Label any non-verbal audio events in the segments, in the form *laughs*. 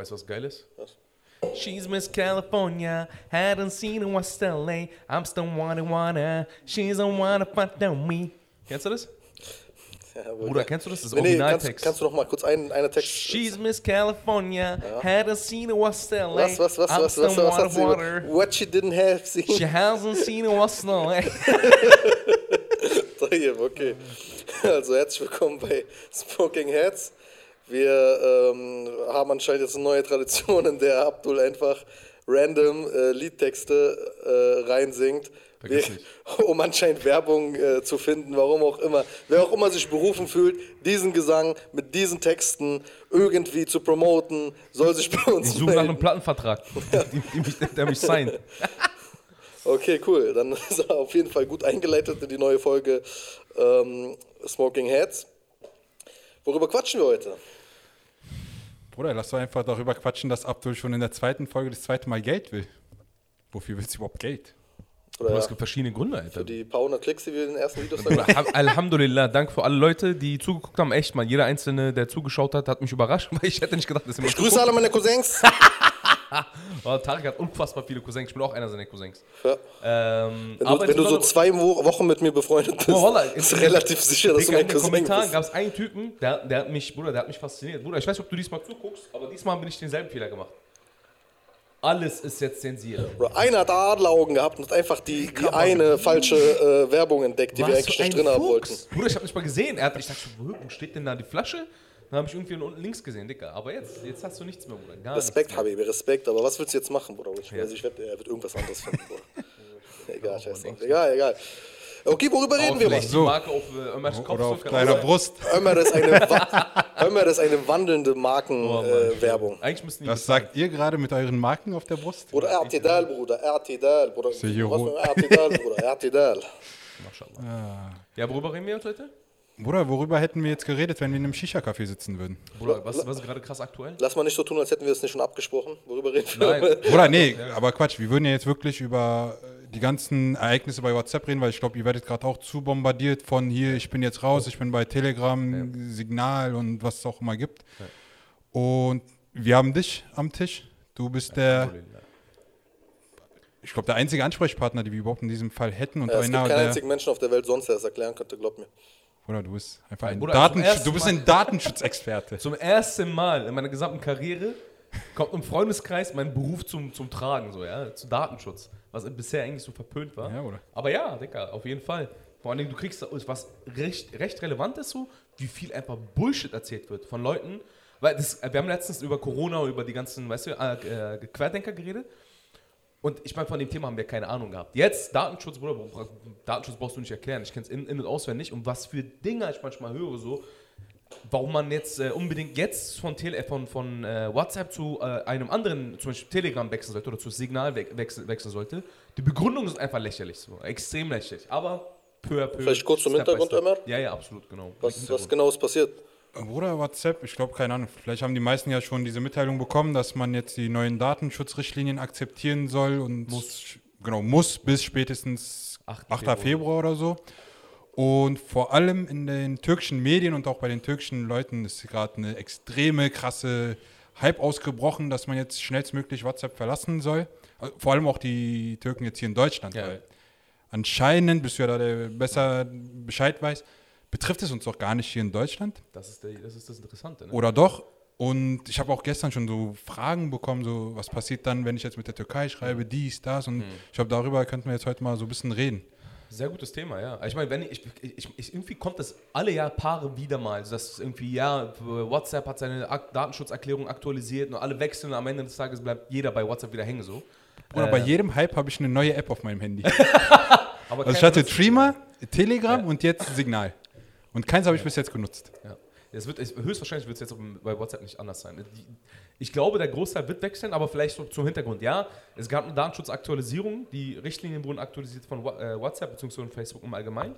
Weißt du, was geil ist? Was? She's Miss California, hadn't seen her West LA. I'm still wanna wanna, she's a wanna fuck on me. Kennst du das? Ja, Bruder, ja. kennst du das? Das ist Nee, nee, kannst, Originaltext. kannst du noch mal kurz einen, einen Text. She's Miss California, hadn't seen her West LA. was, was, was, I'm was, was, was, sie water. über- What she didn't have seen. She hasn't seen her West LA. *laughs* Okay. Also herzlich willkommen bei Smoking Heads. Wir ähm, haben anscheinend jetzt eine neue Tradition, in der Abdul einfach random äh, Liedtexte äh, reinsingt, nicht. *laughs* um anscheinend Werbung äh, zu finden, warum auch immer. Wer auch immer sich berufen fühlt, diesen Gesang mit diesen Texten irgendwie zu promoten, soll sich bei uns Ich suche nach einem Plattenvertrag, mich, *laughs* der mich signed. *laughs* Okay, cool. Dann ist er auf jeden Fall gut eingeleitet in die neue Folge ähm, Smoking Heads. Worüber quatschen wir heute? Bruder, lass doch einfach darüber quatschen, dass Abdul schon in der zweiten Folge das zweite Mal Geld will. Wofür willst du überhaupt Geld? Oder Aber es gibt verschiedene Gründe, Alter. für die paar hundert Klicks, die wir in den ersten Videos hatten. Alham- Alhamdulillah, danke für alle Leute, die zugeguckt haben. Echt mal, jeder Einzelne, der zugeschaut hat, hat mich überrascht, *laughs* weil ich hätte nicht gedacht, dass jemand Ich grüße alle meine Cousins. *laughs* *laughs* Oh, Tarek hat unfassbar viele Cousins. Ich bin auch einer seiner Cousins. Ja. Ähm, Wenn, du, wenn du so zwei Wo Wochen mit mir befreundet bist, Oh, Wallah, ist relativ sicher, dass du in mein den Cousin Kommentaren bist. gab es einen Typen, der, der hat mich, Bruder, der hat mich fasziniert. Bruder, ich weiß nicht, ob du diesmal zuguckst, aber diesmal bin ich denselben Fehler gemacht. Alles ist jetzt zensiert. Bro, Einer hat Adleraugen gehabt und hat einfach die, die eine falsche äh, Werbung entdeckt, die wir Was eigentlich nicht drin haben wollten. Fuchs. Bruder, ich habe nicht mal gesehen. Er hat, ich dachte, wo steht denn da die Flasche? Dann habe ich irgendwie unten links gesehen, Dicker. Aber jetzt, jetzt hast du nichts mehr, Bruder. Gar Respekt. Habibi, Respekt. Aber was willst du jetzt machen, Bruder? Ich, also ich wette, er wird irgendwas anderes finden, Bruder. *laughs* egal, scheiß drauf. Egal, egal. Okay, worüber reden wir mal? die So. Marke auf äh, Ömers Kopf Oder auf sein. Brust. *laughs* Ömer ist eine, Wa *laughs* Ömer ist eine wandelnde Oh, Markenwerbung. Äh, Werbung. Eigentlich müssten die Das sagt ihr gerade mit euren Marken auf der Brust? Bruder, Ertidal, Bruder, Ertidal, Bruder. Was hier für hoch. ein Ertidal, Bruder, Ertidal. Maschallah. Ja, worüber reden wir jetzt heute? Bruder, worüber hätten wir jetzt geredet, wenn wir in einem Shisha-Café sitzen würden? Bruder, was, was ist gerade krass aktuell? Lass mal nicht so tun, als hätten wir es nicht schon abgesprochen. Worüber reden wir? Nein. *laughs* Bruder, nee, aber Quatsch, wir würden ja jetzt wirklich über äh, die ganzen Ereignisse bei WhatsApp reden, weil ich glaube, ihr werdet gerade auch zu bombardiert von hier, ich bin jetzt raus, ich bin bei Telegram, Signal und was es auch immer gibt. Und wir haben dich am Tisch. Du bist der, ich glaube, der einzige Ansprechpartner, den wir überhaupt in diesem Fall hätten. Und Ja, es gibt einer, keinen der, einzigen Menschen auf der Welt sonst, der das erklären könnte, glaub mir. Bruder, du bist einfach ein Bruder, ersten du bist ein Datenschutzexperte. *laughs* Zum ersten Mal in meiner gesamten Karriere kommt im Freundeskreis mein Beruf zum, zum Tragen, so, ja, zu Datenschutz, was bisher eigentlich so verpönt war. Ja, oder? Aber ja, Digga, auf jeden Fall. Vor allen Dingen, du kriegst was recht, recht relevant ist so, wie viel einfach Bullshit erzählt wird von Leuten. Weil das, wir haben letztens über Corona und über die ganzen, weißt du, äh, Querdenker geredet. Und ich meine, von dem Thema haben wir keine Ahnung gehabt. Jetzt, Datenschutz, Bruder, Datenschutz brauchst du nicht erklären. Ich kenne es in, in- und auswendig. Und was für Dinger ich manchmal höre, so, warum man jetzt äh, unbedingt jetzt von, Tele äh, von, von äh, WhatsApp zu äh, einem anderen, zum Beispiel Telegram wechseln sollte oder zu Signal we wechseln, wechseln sollte. Die Begründung ist einfach lächerlich, so, extrem lächerlich. Aber peu à peu. Vielleicht kurz zum Hintergrund. Ömer? Ja, ja, absolut, genau. Was, was genau ist passiert? Bruder, WhatsApp, ich glaube, keine Ahnung. Vielleicht haben die meisten ja schon diese Mitteilung bekommen, dass man jetzt die neuen Datenschutzrichtlinien akzeptieren soll und muss, genau, muss bis spätestens 8. 8. Februar. Februar. oder so. Und vor allem in den türkischen Medien und auch bei den türkischen Leuten ist gerade eine extreme, krasse Hype ausgebrochen, dass man jetzt schnellstmöglich WhatsApp verlassen soll. Also Vor allem auch die Türken jetzt hier in Deutschland. Ja. Weil anscheinend, bist du ja da der besser Bescheid weiß, betrifft es uns doch gar nicht hier in Deutschland. Das ist, der, das ist das Interessante. Ne? Oder doch? Und ich habe auch gestern schon so Fragen bekommen, so was passiert dann, wenn ich jetzt mit der Türkei schreibe, dies, das. Und ich glaube, darüber könnten wir jetzt heute mal so ein bisschen reden. Sehr gutes Thema, ja. Ich meine, wenn ich, ich, ich, irgendwie kommt das alle Jahr Paare wieder mal, dass irgendwie, ja, WhatsApp hat seine Datenschutzerklärung aktualisiert und alle wechseln und am Ende des Tages bleibt jeder bei WhatsApp wieder hängen so. Oder Äh, bei jedem Hype habe ich eine neue App auf meinem Handy. *laughs* Also ich hatte Trima, Telegram Ja. und jetzt Signal. Und keins habe ich bis jetzt genutzt. Ja. Es wird, höchstwahrscheinlich wird es jetzt bei WhatsApp nicht anders sein. Ich glaube, der Großteil wird wechseln, aber vielleicht so zum Hintergrund. Ja, es gab eine Datenschutzaktualisierung. Die Richtlinien wurden aktualisiert von äh, WhatsApp bzw. Facebook im Allgemeinen.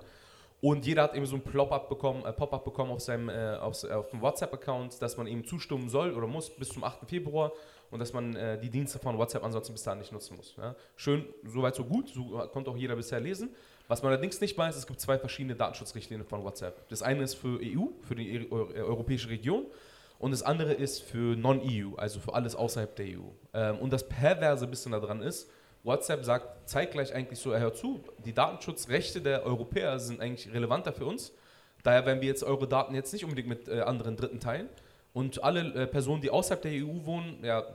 Und jeder hat eben so ein Pop-up bekommen, äh, Pop bekommen auf seinem äh, auf, auf dem WhatsApp-Account, dass man ihm zustimmen soll oder muss bis zum 8. Februar und dass man äh, die Dienste von WhatsApp ansonsten bis dahin nicht nutzen muss. Ja? Schön, soweit so gut, so konnte auch jeder bisher lesen. Was man allerdings nicht weiß, es gibt zwei verschiedene Datenschutzrichtlinien von WhatsApp. Das eine ist für EU, für die Eu- Eu- europäische Region Und das andere ist für Non-EU, also für alles außerhalb der EU. Ähm, und das Perverse bisschen daran ist, WhatsApp sagt zeitgleich eigentlich so, hör zu, die Datenschutzrechte der Europäer sind eigentlich relevanter für uns. Daher werden wir jetzt eure Daten jetzt nicht unbedingt mit äh, anderen Dritten teilen. Und alle äh, Personen, die außerhalb der EU wohnen, ja,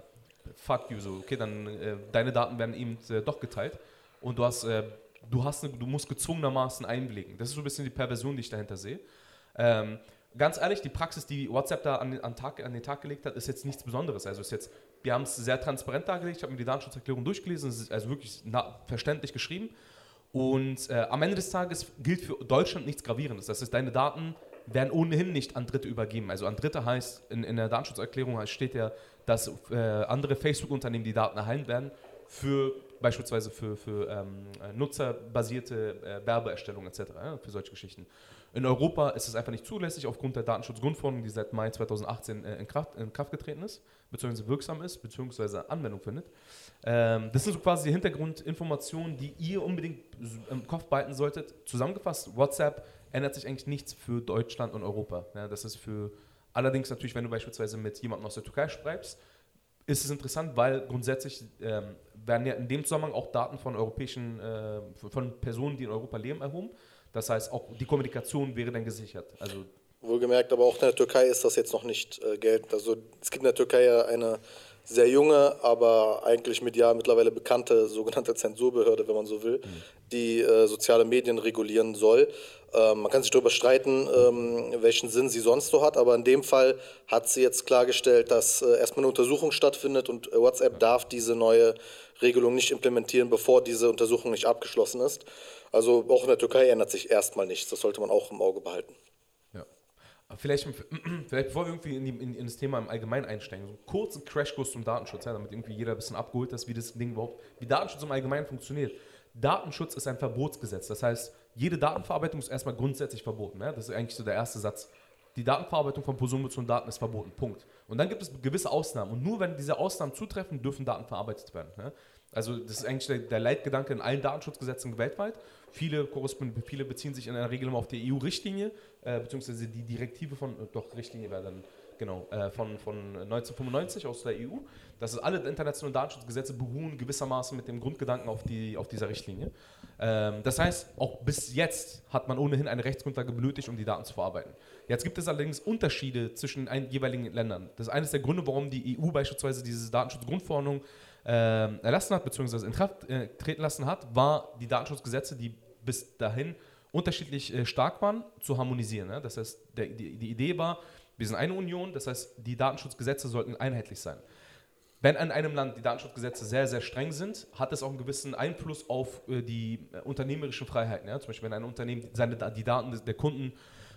fuck you, so, okay, dann äh, deine Daten werden eben äh, doch geteilt. Und du hast, äh, du hast, eine, du musst gezwungenermaßen einblicken. Das ist so ein bisschen die Perversion, die ich dahinter sehe. Ähm, ganz ehrlich, die Praxis, die WhatsApp da an, an, Tag, an den Tag gelegt hat, ist jetzt nichts Besonderes. Also ist jetzt, wir haben es sehr transparent dargelegt, ich habe mir die Datenschutzerklärung durchgelesen, es ist also wirklich verständlich geschrieben. Und äh, am Ende des Tages gilt für Deutschland nichts Gravierendes. Das ist, deine Daten werden ohnehin nicht an Dritte übergeben. Also an Dritte heißt, in, in der Datenschutzerklärung steht ja, dass äh, andere Facebook-Unternehmen die Daten erhalten werden für beispielsweise für, für ähm, nutzerbasierte äh, Werbeerstellung etc., ja, für solche Geschichten. In Europa ist es einfach nicht zulässig aufgrund der Datenschutzgrundverordnung, die seit Mai 2018 äh, in, Kraft, in Kraft getreten ist, beziehungsweise wirksam ist, beziehungsweise Anwendung findet. Ähm, das sind so quasi die Hintergrundinformationen, die ihr unbedingt im Kopf behalten solltet. Zusammengefasst, WhatsApp ändert sich eigentlich nichts für Deutschland und Europa. Ja, das ist für allerdings natürlich, wenn du beispielsweise mit jemandem aus der Türkei schreibst, ist es interessant, weil grundsätzlich ähm, werden ja in dem Zusammenhang auch Daten von europäischen, äh, von Personen, die in Europa leben, erhoben. Das heißt, auch die Kommunikation wäre dann gesichert. Also Wohlgemerkt, aber auch in der Türkei ist das jetzt noch nicht äh, geltend. Also es gibt in der Türkei ja eine sehr junge, aber eigentlich medial mittlerweile bekannte sogenannte Zensurbehörde, wenn man so will, mhm. die äh, soziale Medien regulieren soll. Ähm, man kann sich darüber streiten, ähm, welchen Sinn sie sonst so hat, aber in dem Fall hat sie jetzt klargestellt, dass äh, erstmal eine Untersuchung stattfindet und äh, WhatsApp darf diese neue Regelung nicht implementieren, bevor diese Untersuchung nicht abgeschlossen ist. Also auch in der Türkei ändert sich erstmal nichts. Das sollte man auch im Auge behalten. Vielleicht, *clears throat* vielleicht bevor wir irgendwie in, die, in, in, das Thema im Allgemeinen einsteigen, so einen kurzen Crashkurs zum Datenschutz, ja, damit irgendwie jeder ein bisschen abgeholt ist, wie das Ding überhaupt, wie Datenschutz im Allgemeinen funktioniert. Datenschutz ist ein Verbotsgesetz. Das heißt, jede Datenverarbeitung ist erstmal grundsätzlich verboten. Ja? Das ist eigentlich so der erste Satz. Die Datenverarbeitung von personenbezogenen Daten ist verboten. Punkt. Und dann gibt es gewisse Ausnahmen. Und nur wenn diese Ausnahmen zutreffen, dürfen Daten verarbeitet werden. Ja? Also das ist eigentlich der, der, Leitgedanke in allen Datenschutzgesetzen weltweit. Viele, viele beziehen sich in der Regel immer auf die EU-Richtlinie, äh, beziehungsweise die Direktive von, äh, doch, Richtlinie wäre dann, genau, äh, von, von 1995 aus der EU. Das ist alle internationalen Datenschutzgesetze beruhen gewissermaßen mit dem Grundgedanken auf, die, auf dieser Richtlinie. Ähm, das heißt, auch bis jetzt hat man ohnehin eine Rechtsgrundlage benötigt, um die Daten zu verarbeiten. Jetzt gibt es allerdings Unterschiede zwischen den jeweiligen Ländern. Das ist eines der Gründe, warum die EU beispielsweise diese Datenschutzgrundverordnung äh, erlassen hat, beziehungsweise in Kraft äh, treten lassen hat, war die Datenschutzgesetze, die bis dahin unterschiedlich äh, stark waren, zu harmonisieren. Ne? Das heißt, der, die, die Idee war, wir sind eine Union, das heißt, die Datenschutzgesetze sollten einheitlich sein. Wenn in einem Land die Datenschutzgesetze sehr, sehr streng sind, hat es auch einen gewissen Einfluss auf äh, die äh, unternehmerischen Freiheiten. Ja? Zum Beispiel, wenn ein Unternehmen seine, die Daten der Kunden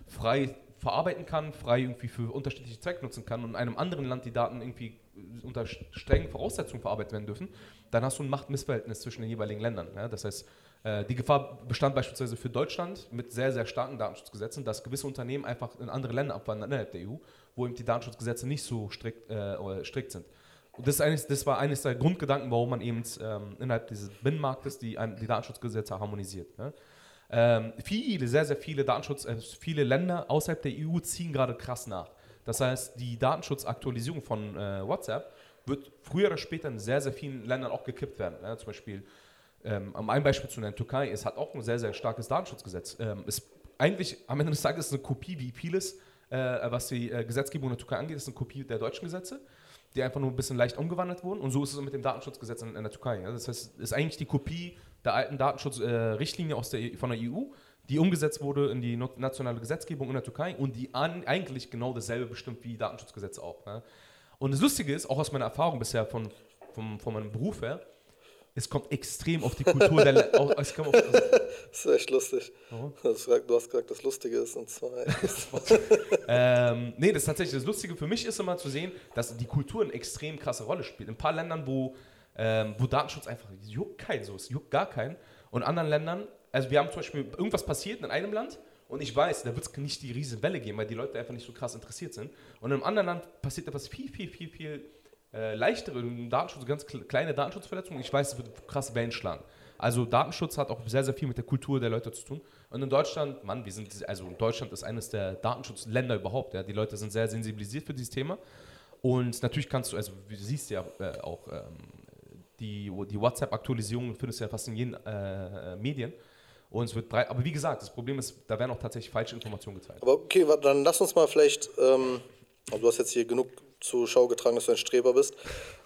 frei verarbeiten kann, frei irgendwie für unterschiedliche Zwecke nutzen kann und in einem anderen Land die Daten irgendwie unter strengen Voraussetzungen verarbeitet werden dürfen, dann hast du ein Machtmissverhältnis zwischen den jeweiligen Ländern. Ja? Das heißt, äh, die Gefahr bestand beispielsweise für Deutschland mit sehr, sehr starken Datenschutzgesetzen, dass gewisse Unternehmen einfach in andere Länder abwandern innerhalb der EU, wo eben die Datenschutzgesetze nicht so strikt, äh, strikt sind. Und das, eines, das, war eines der Grundgedanken, warum man eben ähm, innerhalb dieses Binnenmarktes die, die Datenschutzgesetze harmonisiert. Ne? Ähm, viele, sehr, sehr viele Datenschutz, äh, viele Länder außerhalb der EU ziehen gerade krass nach. Das heißt, die Datenschutzaktualisierung von äh, WhatsApp wird früher oder später in sehr, sehr vielen Ländern auch gekippt werden. Ja, zum Beispiel, ähm, ein Beispiel zu nennen, Türkei, es hat auch ein sehr, sehr starkes Datenschutzgesetz. Ähm, ist eigentlich am Ende des Tages ist eine Kopie wie vieles, äh, was die äh, Gesetzgebung in der Türkei angeht, ist eine Kopie der deutschen Gesetze, die einfach nur ein bisschen leicht umgewandelt wurden. Und so ist es mit dem Datenschutzgesetz in, in der Türkei. Ja. Das heißt, es ist eigentlich die Kopie der alten Datenschutzrichtlinie äh, von der EU, die umgesetzt wurde in die nationale Gesetzgebung in der Türkei und die an, eigentlich genau dasselbe bestimmt wie Datenschutzgesetze auch. Ne? Und das Lustige ist, auch aus meiner Erfahrung bisher von, von, von meinem Beruf her, es kommt extrem auf die Kultur der auf, *laughs* es kommt auf, also, Das ist echt lustig. Oh. Du hast gesagt, das Lustige ist und zwar. *laughs* ähm, nee, das ist tatsächlich das Lustige für mich ist immer zu sehen, dass die Kultur eine extrem krasse Rolle spielt. In ein paar Ländern, wo, ähm, wo Datenschutz einfach juckt keinen so, es juckt gar keinen. Und in anderen Ländern also wir haben zum Beispiel irgendwas passiert in einem Land und ich weiß, da wird es nicht die riesen Welle geben, weil die Leute einfach nicht so krass interessiert sind. Und in einem anderen Land passiert etwas viel, viel, viel, viel äh, leichtere, Datenschutz, ganz kleine Datenschutzverletzungen. Ich weiß, es wird krass Wellen schlagen. Also Datenschutz hat auch sehr, sehr viel mit der Kultur der Leute zu tun. Und in Deutschland, Mann, wir sind, also Deutschland ist eines der Datenschutzländer überhaupt. Ja. Die Leute sind sehr sensibilisiert für dieses Thema. Und natürlich kannst du, also du siehst ja äh, auch ähm, die, die WhatsApp-Aktualisierungen findest du ja fast in jeden äh, Medien. Und es wird breit. Aber wie gesagt, das Problem ist, da werden auch tatsächlich falsche Informationen geteilt. Aber okay, dann lass uns mal vielleicht, ähm, du hast jetzt hier genug zur Schau getragen, dass du ein Streber bist.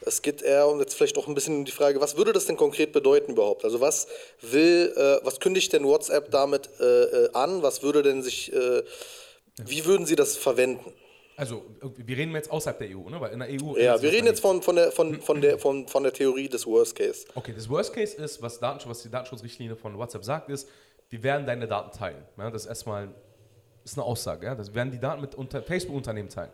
Es geht eher um jetzt vielleicht auch ein bisschen um die Frage, was würde das denn konkret bedeuten überhaupt? Also was will, äh, was kündigt denn WhatsApp damit äh, äh an? Was würde denn sich, äh, wie würden sie das verwenden? Also, wir reden jetzt außerhalb der EU, ne? Weil in der EU. Ja, wir reden jetzt von, von, der, von, von, der, von, von der Theorie des Worst Case. Okay, das Worst Case ist, was, Datenschutz, was die Datenschutzrichtlinie von WhatsApp sagt, ist, wir werden deine Daten teilen. Ja, das ist erstmal ist eine Aussage. Ja? Das werden die Daten mit Facebook-Unternehmen teilen.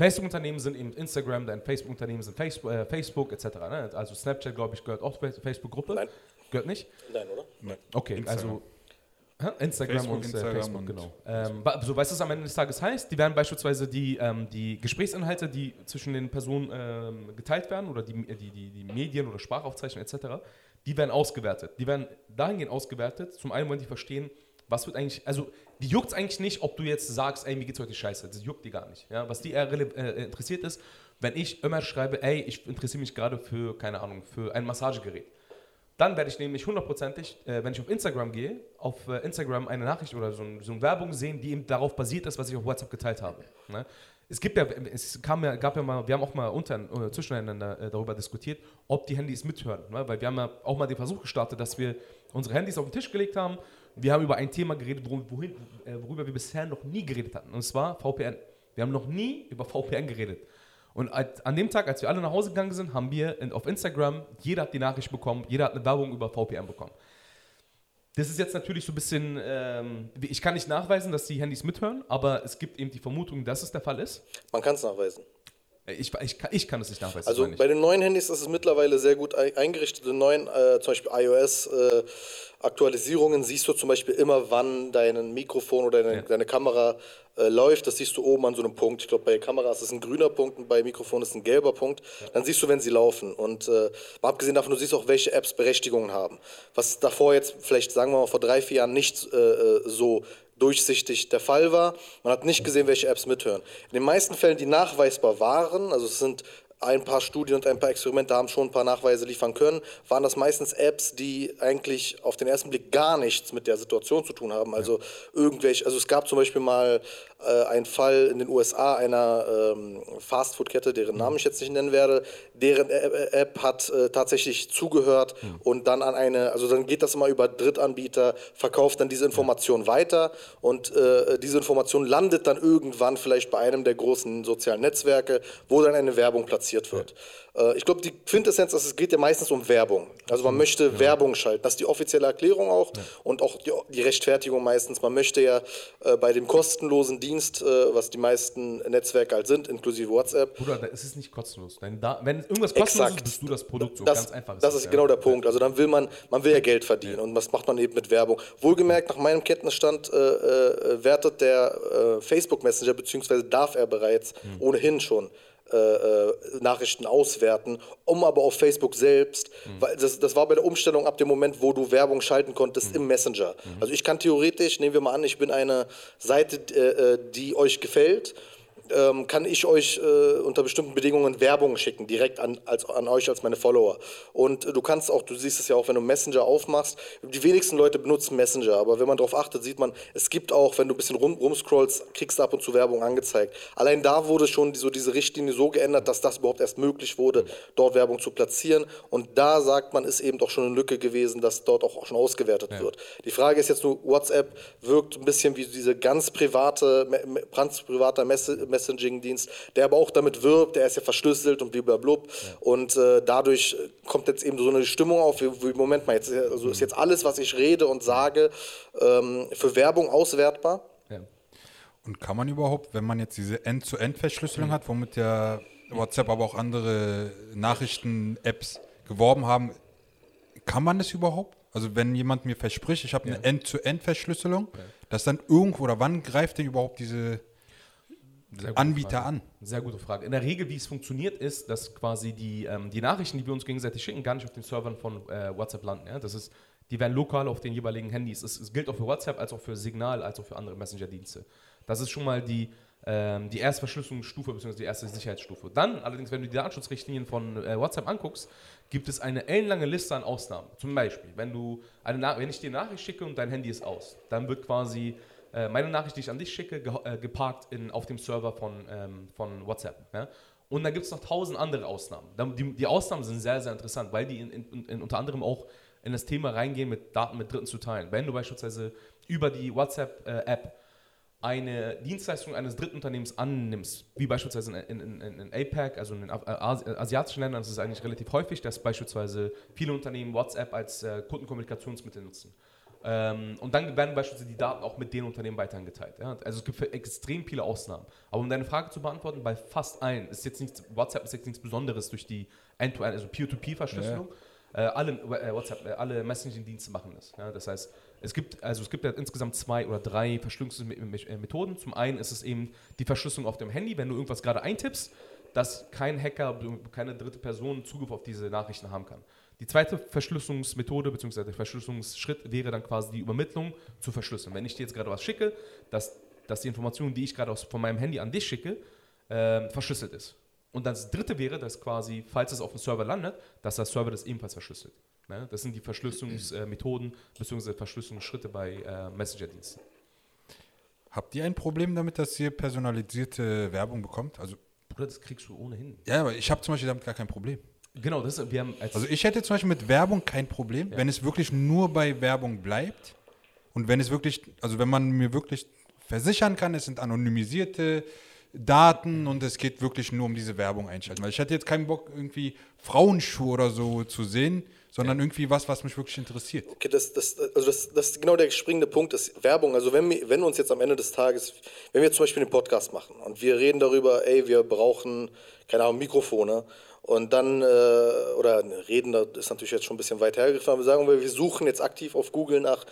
Facebook-Unternehmen sind eben Instagram, dein Facebook-Unternehmen sind Facebook, äh, Facebook etc. Ne? Also Snapchat, glaube ich, gehört auch zur Facebook-Gruppe. Nein. Gehört nicht? Nein, oder? Nein. Okay, Instagram. also Instagram Facebook, und Instagram Facebook, und genau. Ähm, so, weißt du, was am Ende des Tages heißt? Die werden beispielsweise die, ähm, die Gesprächsinhalte, die zwischen den Personen ähm, geteilt werden oder die, die, die, die Medien oder Sprachaufzeichnungen etc., die werden ausgewertet. Die werden dahingehend ausgewertet, zum einen wollen die verstehen, was wird eigentlich, also die juckt es eigentlich nicht, ob du jetzt sagst, ey, mir geht's heute scheiße. Das juckt die gar nicht. Ja? Was die eher äh, interessiert ist, wenn ich immer schreibe, ey, ich interessiere mich gerade für, keine Ahnung, für ein Massagegerät dann werde ich nämlich hundertprozentig, äh, wenn ich auf Instagram gehe, auf äh, Instagram eine Nachricht oder so, so, eine Werbung sehen, die eben darauf basiert ist, was ich auf WhatsApp geteilt habe. Ne? Es gibt ja, es kam ja, gab ja mal, wir haben auch mal unter, äh, zwischeneinander äh, darüber diskutiert, ob die Handys mithören. Ne? Weil wir haben ja auch mal den Versuch gestartet, dass wir unsere Handys auf den Tisch gelegt haben. Wir haben über ein Thema geredet, wohin, äh, worüber wir bisher noch nie geredet hatten. Und zwar VPN. Wir haben noch nie über VPN geredet. Und an dem Tag, als wir alle nach Hause gegangen sind, haben wir auf Instagram, jeder hat die Nachricht bekommen, jeder hat eine Werbung über VPN bekommen. Das ist jetzt natürlich so ein bisschen, ähm, ich kann nicht nachweisen, dass die Handys mithören, aber es gibt eben die Vermutung, dass es der Fall ist. Man kann es nachweisen. Ich, ich, kann, ich kann es nicht nachweisen. Also bei den neuen Handys ist es mittlerweile sehr gut eingerichtet. In neuen, äh, zum Beispiel iOS-Aktualisierungen, äh, siehst du zum Beispiel immer, wann dein Mikrofon oder deine, ja. deine Kamera äh, läuft. Das siehst du oben an so einem Punkt. Ich glaube, bei Kameras ist es ein grüner Punkt und bei Mikrofon ist es ein gelber Punkt. Ja. Dann siehst du, wenn sie laufen. Und äh, mal abgesehen davon, du siehst auch, welche Apps Berechtigungen haben. Was davor jetzt vielleicht, sagen wir mal, vor drei, vier Jahren nicht äh, äh so durchsichtig der Fall war. Man hat nicht gesehen, welche Apps mithören. In den meisten Fällen, die nachweisbar waren, also es sind ein paar Studien und ein paar Experimente haben schon ein paar Nachweise liefern können, waren das meistens Apps, die eigentlich auf den ersten Blick gar nichts mit der Situation zu tun haben. Also irgendwelche, also es gab zum Beispiel mal äh, einen Fall in den USA einer ähm, Fastfood-Kette, deren Namen ich jetzt nicht nennen werde, deren App hat äh, tatsächlich zugehört mhm. und dann an eine, also dann geht das immer über Drittanbieter, verkauft dann diese Information weiter und äh, diese Information landet dann irgendwann vielleicht bei einem der großen sozialen Netzwerke, wo dann eine Werbung platziert wird. Ja. Äh, ich glaube, die Quintessenz ist, es geht ja meistens um Werbung. Also man möchte ja. Werbung schalten. Das ist die offizielle Erklärung auch ja. und auch die, die, Rechtfertigung meistens. Man möchte ja äh, bei dem kostenlosen Dienst, äh, was die meisten Netzwerke halt sind, inklusive WhatsApp. Bruder, da ist es nicht kostenlos. Wenn, da, wenn irgendwas kostenlos ist, bist du das Produkt. So das, ganz einfach. Das ist, genau der Punkt. Also dann will man, man will ja Geld verdienen und was macht man eben mit Werbung. Wohlgemerkt, nach meinem Kenntnisstand äh, äh, wertet der äh, Facebook Messenger, beziehungsweise darf er bereits mhm. ohnehin schon Nachrichten auswerten, um aber auf Facebook selbst, mhm. weil das, das war bei der Umstellung ab dem Moment, wo du Werbung schalten konntest mhm. im Messenger. Mhm. Also ich kann theoretisch, nehmen wir mal an, ich bin eine Seite, äh, äh die euch gefällt ähm, kann ich euch äh, unter bestimmten Bedingungen Werbung schicken, direkt an, als, an euch als meine Follower. Und äh, du kannst auch, du siehst es ja auch, wenn du Messenger aufmachst, die wenigsten Leute benutzen Messenger, aber wenn man darauf achtet, sieht man, es gibt auch, wenn du ein bisschen rum, rumscrollst, kriegst du ab und zu Werbung angezeigt. Allein da wurde schon so diese Richtlinie so geändert, dass das überhaupt erst möglich wurde, dort Werbung zu platzieren. Und da sagt man, ist eben doch schon eine Lücke gewesen, dass dort auch schon ausgewertet ja. wird. Die Frage ist jetzt nur, WhatsApp wirkt ein bisschen wie diese ganz private, ganz privater Messe Messaging-Dienst, der aber auch damit wirbt, der ist ja verschlüsselt und blablabla. Ja. Und äh, dadurch kommt jetzt eben so eine Stimmung auf, wie, wie Moment mal, jetzt also ist jetzt alles, was ich rede und sage, ähm, für Werbung auswertbar. Ja. Und kann man überhaupt, wenn man jetzt diese End-zu-End-Verschlüsselung mhm. hat, womit ja WhatsApp, aber auch andere Nachrichten-Apps geworben haben, kann man das überhaupt? Also wenn jemand mir verspricht, ich habe eine End-zu-End-Verschlüsselung, ja. dass dann irgendwo oder wann greift denn überhaupt diese Anbieter Frage. an? Sehr gute Frage. In der Regel, wie es funktioniert, ist, dass quasi die, ähm, die Nachrichten, die wir uns gegenseitig schicken, gar nicht auf den Servern von äh, WhatsApp landen. Ja? Das ist die werden lokal auf den jeweiligen Handys. Es, es gilt auch für WhatsApp, als auch für Signal, als auch für andere Messenger-Dienste. Das ist schon mal die, ähm, die erste Verschlüsselungsstufe bzw. die erste Sicherheitsstufe. Dann allerdings, wenn du die Datenschutzrichtlinien von äh, WhatsApp anguckst, gibt es eine ellenlange Liste an Ausnahmen. Zum Beispiel, wenn, du eine wenn ich dir eine Nachricht schicke und dein Handy ist aus, dann wird quasi äh, meine Nachricht, die ich an dich schicke, ge äh, geparkt in, auf dem Server von, ähm, von WhatsApp. Ja? Und dann gibt es noch tausend andere Ausnahmen. Die, die, Ausnahmen sind sehr, sehr interessant, weil die in, in, in unter anderem auch in das Thema reingehen, mit Daten mit Dritten zu teilen. Wenn du beispielsweise über die WhatsApp-App äh, eine Dienstleistung eines Drittunternehmens annimmst, wie beispielsweise in, in, in, in APAC, also in den asiatischen Ländern, das ist eigentlich relativ häufig, dass beispielsweise viele Unternehmen WhatsApp als äh, Kundenkommunikationsmittel nutzen. Ähm, und dann werden beispielsweise die Daten auch mit den Unternehmen weiterhin geteilt. Ja? Also es gibt extrem viele Ausnahmen. Aber um deine Frage zu beantworten, bei fast allen ist jetzt nichts, WhatsApp ist jetzt nichts Besonderes durch die End-to-End, also Peer-to-Peer-Verschlüsselung. Ja. Äh, alle äh, WhatsApp, äh, alle Messaging-Dienste machen das. Ja? Das heißt, es gibt, also es gibt ja insgesamt zwei oder drei Verschlüsselungsmethoden. Zum einen ist es eben die Verschlüsselung auf dem Handy, wenn du irgendwas gerade eintippst, dass kein Hacker, keine dritte Person Zugriff auf diese Nachrichten haben kann. Die zweite Verschlüsselungsmethode bzw. der Verschlüsselungsschritt wäre dann quasi die Übermittlung zu verschlüsseln. Wenn ich dir jetzt gerade was schicke, dass, dass die Information, die ich gerade von meinem Handy an dich schicke, äh, verschlüsselt ist. Und das dritte wäre, dass quasi, falls es auf dem Server landet, dass der Server das ebenfalls verschlüsselt. Ne? Das sind die Verschlüsselungsmethoden bzw. Verschlüsselungsschritte bei äh, Messenger-Diensten. Habt ihr ein Problem damit, dass ihr personalisierte Werbung bekommt? Also, Bruder, das kriegst du ohnehin. Ja, aber ich habe zum Beispiel damit gar kein Problem. Genau, das wir haben Also ich hätte zum Beispiel mit Werbung kein Problem, ja. wenn es wirklich nur bei Werbung bleibt und wenn es wirklich, also wenn man mir wirklich versichern kann, es sind anonymisierte Daten und es geht wirklich nur um diese Werbung einschalten. Weil ich hätte jetzt keinen Bock, irgendwie Frauenschuhe oder so zu sehen, sondern ja. irgendwie was, was mich wirklich interessiert. Okay, das, das, also das, das ist genau der springende Punkt, ist Werbung. Also wenn, wir, wenn uns jetzt am Ende des Tages, wenn wir zum Beispiel einen Podcast machen und wir reden darüber, ey, wir brauchen, keine Ahnung, Mikrofone und dann, äh, oder reden, das ist natürlich jetzt schon ein bisschen weit hergegriffen, aber sagen wir, wir suchen jetzt aktiv auf Google nach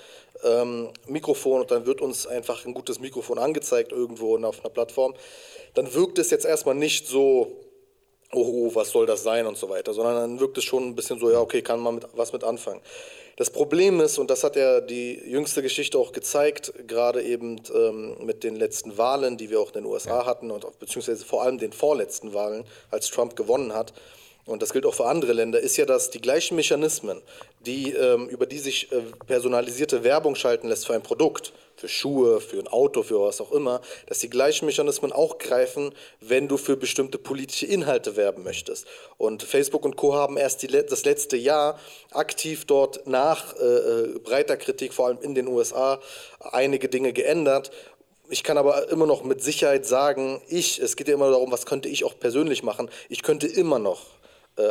ähm, Mikrofon und dann wird uns einfach ein gutes Mikrofon angezeigt irgendwo auf einer Plattform, dann wirkt es jetzt erstmal nicht so, oh, oh, was soll das sein und so weiter, sondern dann wirkt es schon ein bisschen so, ja, okay, kann man mit, was mit anfangen. Das Problem ist, und das hat ja die jüngste Geschichte auch gezeigt, gerade eben ähm, mit den letzten Wahlen, die wir auch in den USA hatten, und beziehungsweise vor allem den vorletzten Wahlen, als Trump gewonnen hat, und das gilt auch für andere Länder, ist ja, dass die gleichen Mechanismen, die, ähm, über die sich äh, personalisierte Werbung schalten lässt für ein Produkt, für Schuhe, für ein Auto, für was auch immer, dass die gleichen Mechanismen auch greifen, wenn du für bestimmte politische Inhalte werben möchtest. Und Facebook und Co. haben erst die, das letzte Jahr aktiv dort nach äh, äh, breiter Kritik, vor allem in den USA, einige Dinge geändert ich kann aber immer noch mit Sicherheit sagen, ich, es geht ja immer darum, was könnte ich auch persönlich machen. Ich könnte immer noch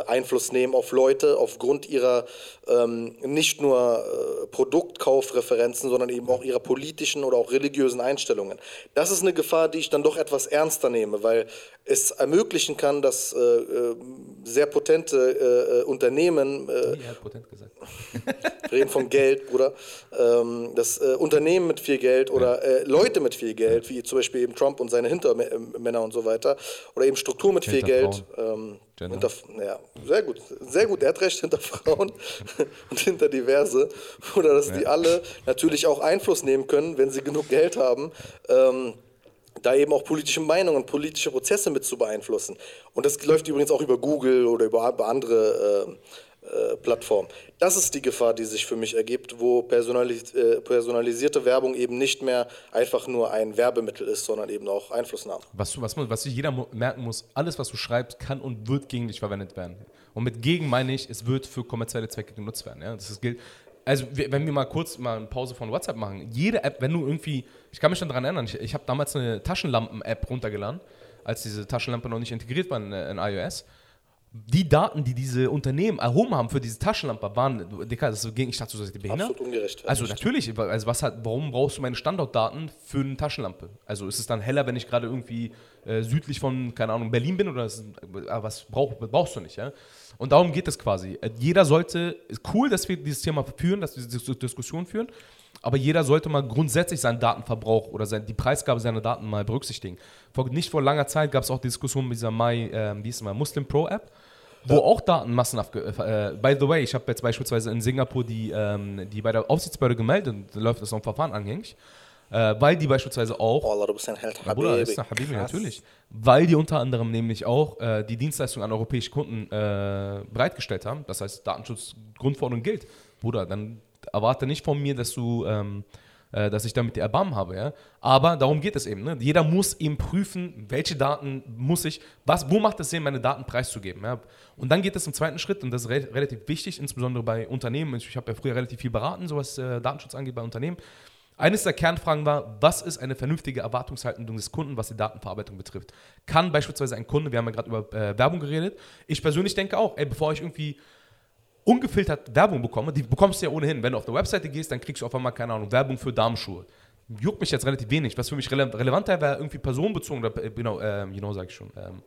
Einfluss nehmen auf Leute aufgrund ihrer ähm, nicht nur äh, Produktkaufreferenzen, sondern eben auch ihrer politischen oder auch religiösen Einstellungen. Das ist eine Gefahr, die ich dann doch etwas ernster nehme, weil es ermöglichen kann, dass äh, äh sehr potente äh, Unternehmen, äh, hat potent gesagt. *laughs* reden von Geld, Bruder, ähm, dass Unternehmen mit viel Geld oder Leute mit viel Geld, wie zum Beispiel eben Trump und seine Hintermänner und so weiter, oder eben Struktur mit viel Geld, ähm, hinter, ja, sehr gut, sehr gut. Er hat recht hinter Frauen *laughs* und hinter diverse. *laughs* Oder dass ja. die alle natürlich auch Einfluss nehmen können, wenn sie genug Geld haben. Ähm, da eben auch politische Meinungen und politische Prozesse mit zu beeinflussen. Und das läuft übrigens auch über Google oder über andere äh, Plattform. Das ist die Gefahr, die sich für mich ergibt, wo äh, personalisierte Werbung eben nicht mehr einfach nur ein Werbemittel ist, sondern eben auch Einflussnahme. Was, was, was sich jeder merken muss, alles, was du schreibst, kann und wird gegen dich verwendet werden. Und mit gegen meine ich, es wird für kommerzielle Zwecke genutzt werden. Ja? Das gilt. Also, wenn wir mal kurz mal eine Pause von WhatsApp machen, jede App, wenn du irgendwie, ich kann mich schon daran erinnern, ich, ich habe damals eine Taschenlampen-App runtergeladen, als diese Taschenlampe noch nicht integriert war in, in iOS die Daten, die diese Unternehmen erhoben haben für diese Taschenlampe, waren, Dicker, das ging, ich dachte, so seid behindert? Absolut ungerecht. Also natürlich, also was hat, warum brauchst du meine Standortdaten für eine Taschenlampe? Also ist es dann heller, wenn ich gerade irgendwie äh, südlich von, keine Ahnung, Berlin bin oder ist, äh, was brauch, brauchst du nicht, ja? Und darum geht es quasi. Äh, jeder sollte, ist cool, dass wir dieses Thema führen, dass wir diese Diskussion führen, aber jeder sollte mal grundsätzlich seinen Datenverbrauch oder sein, die Preisgabe seiner Daten mal berücksichtigen. Vor, nicht vor langer Zeit gab es auch die Diskussion mit dieser My, äh, wie ist es mal, Muslim Pro App, wo auch Daten massenhaft. ge- Äh, by the way, ich habe jetzt beispielsweise in Singapur die, ähm, die bei der Aufsichtsbehörde gemeldet, und da läuft das noch ein Verfahren angängig, äh, weil die beispielsweise auch. Oh, Allah, du bist ein Held. Ja, Bruder, Habibi. ist ein Habibi, Krass. natürlich. Weil die unter anderem nämlich auch äh, die Dienstleistung an europäische Kunden äh, bereitgestellt haben. Das heißt, Datenschutzgrundverordnung gilt. Bruder, dann erwarte nicht von mir, dass du, ähm, äh, dass ich damit die Erbarmen habe, ja. Aber darum geht es eben. Ne? Jeder muss eben prüfen, welche Daten muss ich, was, wo macht es Sinn, meine Daten preiszugeben. Ja? Und dann geht es im zweiten Schritt, und das ist re relativ wichtig, insbesondere bei Unternehmen. Ich, habe ja früher relativ viel beraten, so was äh, Datenschutz angeht bei Unternehmen. Eines der Kernfragen war, was ist eine vernünftige Erwartungshaltung des Kunden, was die Datenverarbeitung betrifft? Kann beispielsweise ein Kunde, wir haben ja gerade über äh, Werbung geredet, ich persönlich denke auch, ey, bevor ich irgendwie ungefiltert Werbung bekomme, die bekommst du ja ohnehin. Wenn du auf der Webseite gehst, dann kriegst du auf einmal, keine Ahnung, Werbung für Darmschuhe. Juckt mich jetzt relativ wenig. Was für mich rele relevanter wäre, irgendwie personenbezogen, oder, äh, genau, ähm, genau sage ich schon, ähm,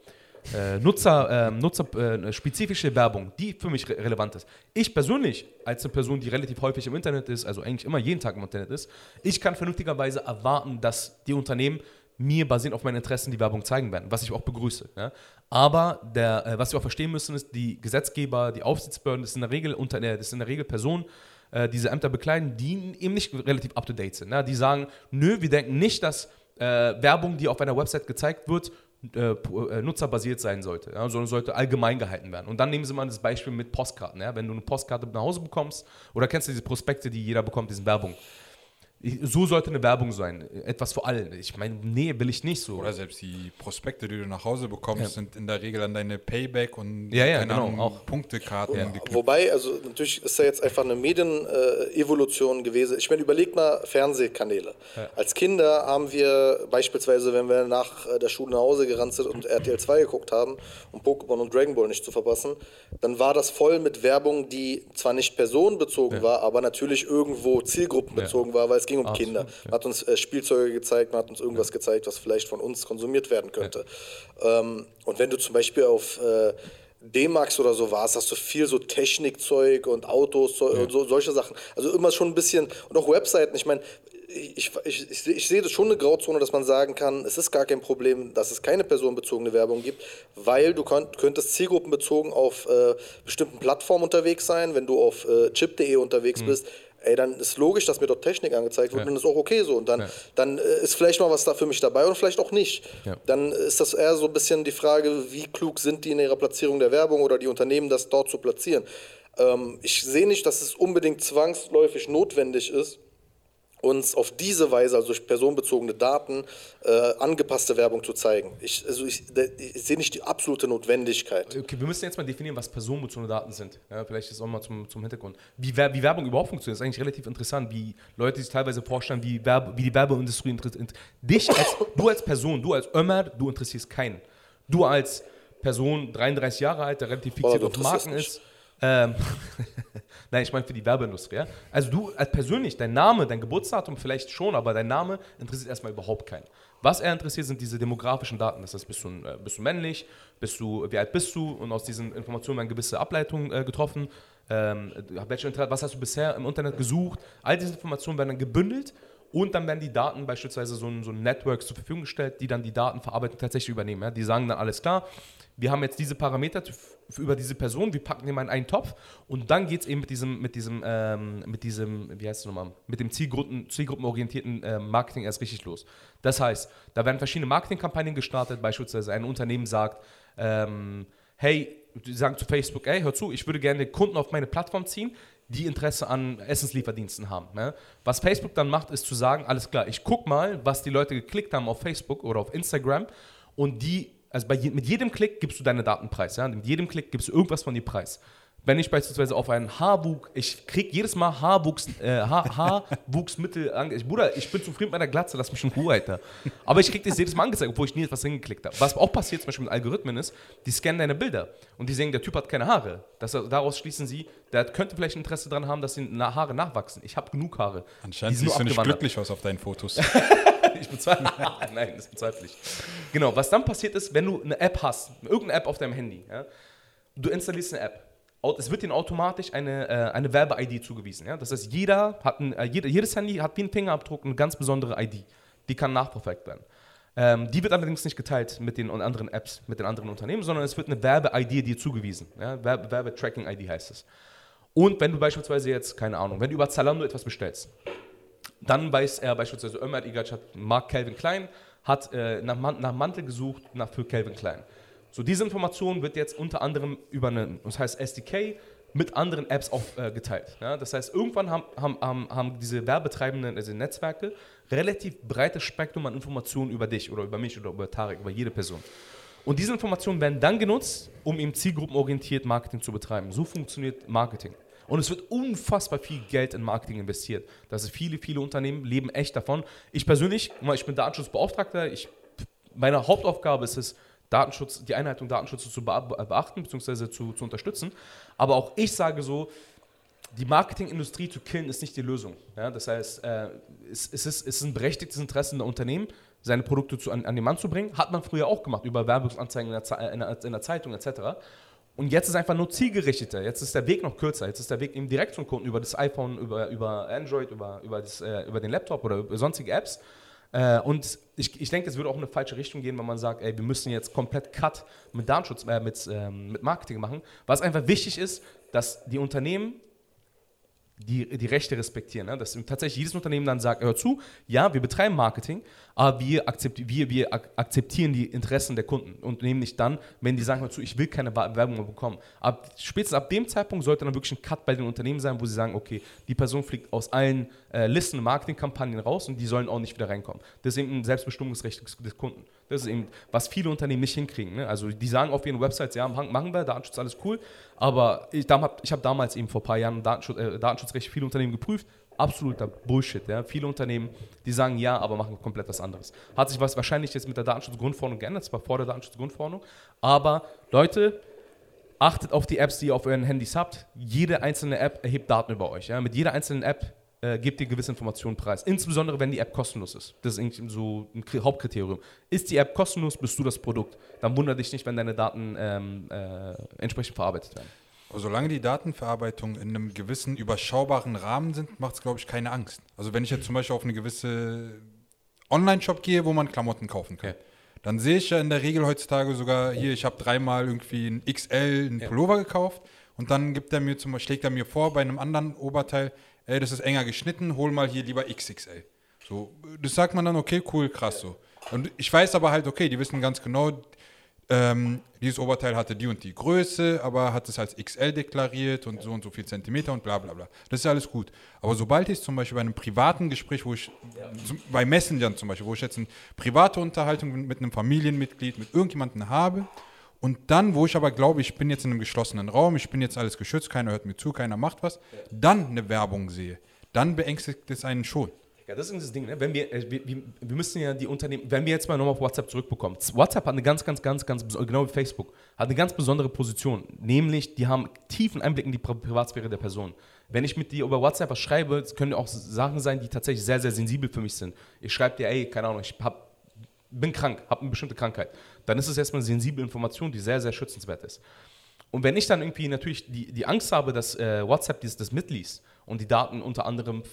äh, Nutzer, ähm, äh, spezifische Werbung, die für mich re relevant ist. Ich persönlich, als eine Person, die relativ häufig im Internet ist, also eigentlich immer jeden Tag im Internet ist, ich kann vernünftigerweise erwarten, dass die Unternehmen mir basierend auf meinen Interessen die Werbung zeigen werden, was ich auch begrüße. Ja? Aber der, äh, was wir auch verstehen müssen, ist, die Gesetzgeber, die Aufsichtsbehörden, das sind in der Regel, äh, in der Regel Personen, äh, diese Ämter bekleiden, die eben nicht relativ up-to-date sind. Ja? Die sagen, nö, wir denken nicht, dass äh, Werbung, die auf einer Website gezeigt wird, äh, äh, nutzerbasiert sein sollte, ja, sondern sollte allgemein gehalten werden. Und dann nehmen Sie mal das Beispiel mit Postkarten. Ja? Wenn du eine Postkarte nach Hause bekommst, oder kennst du diese Prospekte, die jeder bekommt, diese Werbung. So sollte eine Werbung sein. Etwas für alle. Ich meine, nee, will ich nicht so. Oder selbst die Prospekte, die du nach Hause bekommst, sind in der Regel an deine Payback und Ja, ja, genau, Ahnung, auch. Punktekarten Ja. Wobei, also natürlich ist ja jetzt einfach eine Medienevolution gewesen. Ich meine, überleg mal Fernsehkanäle. Als Kinder haben wir beispielsweise, wenn wir nach der Schule nach Hause gerannt sind und RTL 2 geguckt haben, um Pokémon und Dragon Ball nicht zu verpassen, dann war das voll mit Werbung, die zwar nicht personenbezogen war, aber natürlich irgendwo zielgruppenbezogen war, weil es ging um Absolut, Kinder. Man hat uns äh, Spielzeuge gezeigt, man hat uns irgendwas gezeigt, was vielleicht von uns konsumiert werden könnte. Ähm, und wenn du zum Beispiel auf äh, D-Max oder so warst, hast du viel so Technikzeug und Autos so, und so, solche Sachen. Also immer schon ein bisschen, und auch Webseiten, ich meine, ich, ich, ich, ich sehe das schon eine Grauzone, dass man sagen kann, es ist gar kein Problem, dass es keine personenbezogene Werbung gibt, weil du könnt, könntest zielgruppenbezogen auf äh, bestimmten Plattformen unterwegs sein, wenn du auf äh, chip.de unterwegs bist, ey, dann ist logisch, dass mir dort Technik angezeigt wird Ja. und das ist auch okay so. Und dann, Ja. dann äh, ist vielleicht mal was da für mich dabei und vielleicht auch nicht. Ja. Dann ist das eher so ein bisschen die Frage, wie klug sind die in ihrer Platzierung der Werbung oder die Unternehmen, das dort zu platzieren. Ähm, ich sehe nicht, dass es unbedingt zwangsläufig notwendig ist, uns auf diese Weise, also durch personenbezogene Daten, äh, angepasste Werbung zu zeigen. Ich, also ich, ich sehe nicht die absolute Notwendigkeit. Okay, wir müssen jetzt mal definieren, was personenbezogene Daten sind. Ja, vielleicht ist auch mal zum, zum Hintergrund. Wie, wie Werbung überhaupt funktioniert, ist eigentlich relativ interessant, wie Leute sich teilweise vorstellen, wie, Werbe, wie die Werbeindustrie interessiert. Dich als, du als Person, du als Ömer, du interessierst keinen. Du als Person, 33 Jahre alt, der relativ Boah, fixiert du auf Marken ist. Ähm, *laughs* Nein, ich meine für die Werbeindustrie. Ja? Also du als persönlich, dein Name, dein Geburtsdatum vielleicht schon, aber dein Name interessiert erstmal überhaupt keinen. Was er interessiert, sind diese demografischen Daten. Das heißt, bist du, äh, bist du männlich, bist du, wie alt bist du und aus diesen Informationen werden gewisse Ableitungen äh, getroffen. Ähm, welche, was hast du bisher im Internet gesucht? All diese Informationen werden dann gebündelt und dann werden die Daten beispielsweise so ein, so ein Network zur Verfügung gestellt, die dann die Datenverarbeitung tatsächlich übernehmen. Ja? Die sagen dann alles klar, wir haben jetzt diese Parameter über diese Person, wir packen die mal in einen Topf und dann geht es eben mit diesem, mit diesem, ähm, mit diesem, wie heißt es nochmal, mit dem Zielgruppen, zielgruppenorientierten ähm, Marketing erst richtig los. Das heißt, da werden verschiedene Marketingkampagnen gestartet, beispielsweise ein Unternehmen sagt, ähm, hey, die sagen zu Facebook, ey, hör zu, ich würde gerne Kunden auf meine Plattform ziehen, die Interesse an Essenslieferdiensten haben. Ne? Was Facebook dann macht, ist zu sagen, alles klar, ich guck mal, was die Leute geklickt haben auf Facebook oder auf Instagram und die, also je, mit jedem Klick gibst du deine Daten preis. Ja? Mit jedem Klick gibst du irgendwas von dir preis. Wenn ich beispielsweise auf einen Haarwuchs, ich krieg jedes Mal Haarwuchs, äh, Haar, *laughs* Haarwuchsmittel ange... Ich, Bruder, ich bin zufrieden mit meiner Glatze, lass mich in Ruhe, Alter. Aber ich krieg das jedes Mal angezeigt, obwohl ich nie etwas hingeklickt habe. Was auch passiert zum Beispiel mit Algorithmen ist, die scannen deine Bilder und die sehen, der Typ hat keine Haare. Das, daraus schließen sie, der könnte vielleicht Interesse daran haben, dass die Haare nachwachsen. Ich habe genug Haare. Anscheinend siehst du nicht glücklich aus auf deinen Fotos. *laughs* Ich bezweifle. *laughs* Nein, das bezweifle ich. Genau, was dann passiert ist, wenn du eine App hast, irgendeine App auf deinem Handy, ja, du installierst eine App. Es wird ihnen automatisch eine, äh, eine Werbe-ID zugewiesen. Ja? Das heißt, jeder hat ein, äh, jede, jedes Handy hat wie ein Fingerabdruck eine ganz besondere ID. Die kann nachverfolgt werden. Ähm, die wird allerdings nicht geteilt mit den anderen Apps, mit den anderen Unternehmen, sondern es wird eine Werbe-ID dir zugewiesen. Ja? Werbe-Tracking-ID heißt es. Und wenn du beispielsweise jetzt, keine Ahnung, wenn du über Zalando etwas bestellst, dann weiß er beispielsweise, Ömer Igac hat Mark Calvin Klein, hat äh, nach, nach Mantel gesucht nach, für Calvin Klein. So, diese Information wird jetzt unter anderem über eine, das heißt SDK, mit anderen Apps auch äh. Ja? Das heißt, irgendwann haben, haben, haben diese Werbetreibenden, also Netzwerke, relativ breites Spektrum an Informationen über dich oder über mich oder über Tarek, über jede Person. Und diese Informationen werden dann genutzt, um eben zielgruppenorientiert Marketing zu betreiben. So funktioniert Marketing. Und es wird unfassbar viel Geld in Marketing investiert. Das ist viele, viele Unternehmen leben echt davon. Ich persönlich, ich bin Datenschutzbeauftragter, ich, meine Hauptaufgabe ist es, Datenschutz, die Einhaltung Datenschutzes zu beachten bzw. Zu, zu unterstützen. Aber auch ich sage so, die Marketingindustrie zu killen ist nicht die Lösung. Ja, das heißt, äh, es, es, ist, es ist ein berechtigtes Interesse der Unternehmen, seine Produkte zu, an, an, den Mann zu bringen. Hat man früher auch gemacht, über Werbungsanzeigen in der, in der, in der Zeitung etc. Und jetzt ist einfach nur zielgerichteter. Jetzt ist der Weg noch kürzer. Jetzt ist der Weg eben direkt zum Kunden über das iPhone, über, über Android, über, über, das, äh, über den Laptop oder über sonstige Apps. Äh, und ich, ich denke, es würde auch in eine falsche Richtung gehen, wenn man sagt, ey, wir müssen jetzt komplett Cut mit Datenschutz, äh, mit, ähm, mit Marketing machen. Was einfach wichtig ist, dass die Unternehmen die, die Rechte respektieren. Ne? Dass tatsächlich jedes Unternehmen dann sagt, hör zu, ja, wir betreiben Marketing, aber wir, akzept, wir, wir akzeptieren die Interessen der Kunden und nehmen nicht dann, wenn die sagen, hör zu, ich will keine Werbung mehr bekommen. Ab, spätestens ab dem Zeitpunkt sollte dann wirklich ein Cut bei den Unternehmen sein, wo sie sagen, okay, die Person fliegt aus allen äh, Listen Marketingkampagnen raus und die sollen auch nicht wieder reinkommen. Das ist eben ein Selbstbestimmungsrecht des Kunden. Das ist eben, was viele Unternehmen nicht hinkriegen. Ne? Also die sagen auf ihren Websites, ja, machen wir, Datenschutz, alles cool. Aber ich, ich habe damals eben vor ein paar Jahren Datenschutz, äh, Datenschutzrecht viele Unternehmen geprüft. Absoluter Bullshit. Ja? Viele Unternehmen, die sagen ja, aber machen komplett was anderes. Hat sich was wahrscheinlich jetzt mit der Datenschutzgrundverordnung geändert, zwar vor der Datenschutzgrundverordnung. Aber Leute, achtet auf die Apps, die ihr auf euren Handys habt. Jede einzelne App erhebt Daten über euch. Ja? Mit jeder einzelnen App äh, gebt ihr gewisse Informationen preis. Insbesondere, wenn die App kostenlos ist. Das ist irgendwie so ein Hauptkriterium. Ist die App kostenlos, bist du das Produkt. Dann wundere dich nicht, wenn deine Daten ähm, äh, entsprechend verarbeitet werden. Solange die Datenverarbeitung in einem gewissen überschaubaren Rahmen sind, macht es, glaube ich, keine Angst. Also wenn ich jetzt zum Beispiel auf eine gewisse Online-Shop gehe, wo man Klamotten kaufen kann, ja. dann sehe ich ja in der Regel heutzutage sogar hier, ich habe dreimal irgendwie ein XL, einen ja. Pullover gekauft und dann gibt er mir zum, schlägt er mir vor bei einem anderen Oberteil, ey, das ist enger geschnitten, hol mal hier lieber XXL. So, das sagt man dann, okay, cool, krass so. Und ich weiß aber halt, okay, die wissen ganz genau, ähm, dieses Oberteil hatte die und die Größe, aber hat es als XL deklariert und so und so viel Zentimeter und bla bla bla. Das ist alles gut. Aber sobald ich zum Beispiel bei einem privaten Gespräch, wo ich, zum, bei Messengern zum Beispiel, wo ich jetzt eine private Unterhaltung mit einem Familienmitglied, mit irgendjemandem habe, und dann, wo ich aber glaube, ich bin jetzt in einem geschlossenen Raum, ich bin jetzt alles geschützt, keiner hört mir zu, keiner macht was, dann eine Werbung sehe, dann beängstigt es einen schon. Ja, das ist das Ding. Ne? Wenn wir, äh, wir, wir, müssen ja die Unternehmen, wenn wir jetzt mal nochmal auf WhatsApp zurückbekommen. WhatsApp hat eine ganz, ganz, ganz, ganz, genau wie Facebook, hat eine ganz besondere Position. Nämlich, die haben tiefen Einblick in die Privatsphäre der Person. Wenn ich mit dir über WhatsApp was schreibe, können auch Sachen sein, die tatsächlich sehr, sehr sensibel für mich sind. Ich schreibe dir, ey, keine Ahnung, ich hab, bin krank, habe eine bestimmte Krankheit dann ist es erstmal eine sensible Information, die sehr, sehr schützenswert ist. Und wenn ich dann irgendwie natürlich die, die Angst habe, dass äh, WhatsApp dieses, das mitliest und die Daten unter anderem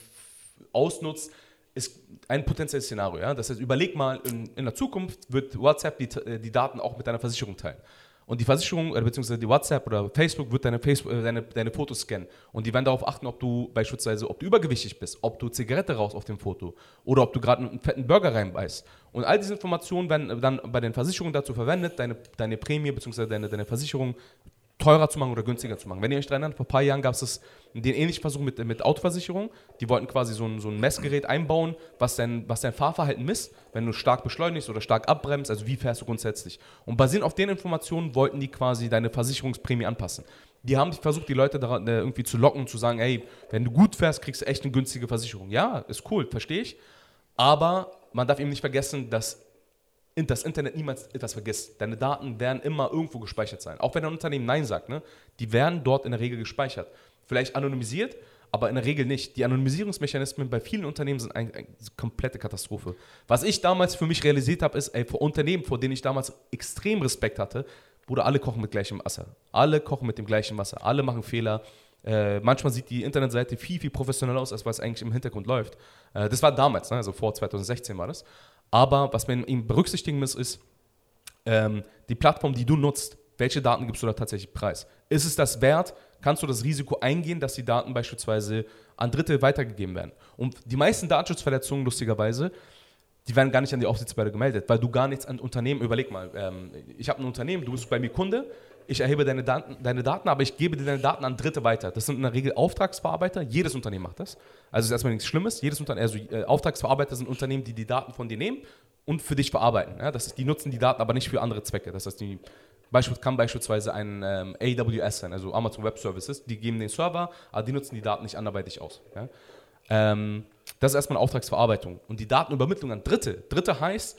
ausnutzt, ist ein potenzielles Szenario. Ja? Das heißt, überleg mal, in, in der Zukunft wird WhatsApp die, äh, die Daten auch mit deiner Versicherung teilen. Und die Versicherung, beziehungsweise die WhatsApp oder Facebook wird deine, Facebook, äh, deine, deine Fotos scannen. Und die werden darauf achten, ob du beispielsweise, ob du übergewichtig bist, ob du Zigarette rauchst auf dem Foto oder ob du gerade einen fetten Burger reinbeißt. Und all diese Informationen werden dann bei den Versicherungen dazu verwendet, deine, deine Prämie beziehungsweise deine, deine Versicherung teurer zu machen oder günstiger zu machen. Wenn ihr euch daran erinnert, vor ein paar Jahren gab es den ähnlichen Versuch mit, mit Autoversicherung. Die wollten quasi so ein, so ein Messgerät einbauen, was dein, was dein Fahrverhalten misst, wenn du stark beschleunigst oder stark abbremst, also wie fährst du grundsätzlich. Und basierend auf den Informationen wollten die quasi deine Versicherungsprämie anpassen. Die haben versucht, die Leute daran, äh, irgendwie zu locken und zu sagen, ey, wenn du gut fährst, kriegst du echt eine günstige Versicherung. Ja, ist cool, verstehe ich. Aber man darf eben nicht vergessen, dass das Internet niemals etwas vergisst. Deine Daten werden immer irgendwo gespeichert sein. Auch wenn ein Unternehmen Nein sagt, ne? die werden dort in der Regel gespeichert. Vielleicht anonymisiert, aber in der Regel nicht. Die Anonymisierungsmechanismen bei vielen Unternehmen sind eine, eine komplette Katastrophe. Was ich damals für mich realisiert habe, ist, ey, vor Unternehmen, vor denen ich damals extrem Respekt hatte, wurde alle kochen mit gleichem Wasser. Alle kochen mit dem gleichen Wasser. Alle machen Fehler. Äh, manchmal sieht die Internetseite viel, viel professioneller aus, als was eigentlich im Hintergrund läuft. Äh, das war damals, ne? also vor 2016 war das. Aber was man eben berücksichtigen muss, ist, ähm, die Plattform, die du nutzt, welche Daten gibst du da tatsächlich preis? Ist es das wert? Kannst du das Risiko eingehen, dass die Daten beispielsweise an Dritte weitergegeben werden? Und die meisten Datenschutzverletzungen, lustigerweise, die werden gar nicht an die Aufsichtsbehörde gemeldet, weil du gar nichts an Unternehmen, überleg mal, ähm, ich habe ein Unternehmen, du bist bei mir Kunde, ich erhebe deine Daten, deine Daten, aber ich gebe dir deine Daten an Dritte weiter. Das sind in der Regel Auftragsverarbeiter, jedes Unternehmen macht das. Also ist erstmal nichts Schlimmes, jedes Unternehmen, also äh, Auftragsverarbeiter sind Unternehmen, die die Daten von dir nehmen und für dich verarbeiten. Ja? Das ist, die nutzen die Daten aber nicht für andere Zwecke. Das heißt, die Beispiel, kann beispielsweise ein ähm, AWS sein, also Amazon Web Services, die geben den Server, aber die nutzen die Daten nicht anderweitig aus. Ja? Ähm, das ist erstmal eine Auftragsverarbeitung. Und die Datenübermittlung an Dritte. Dritte heißt,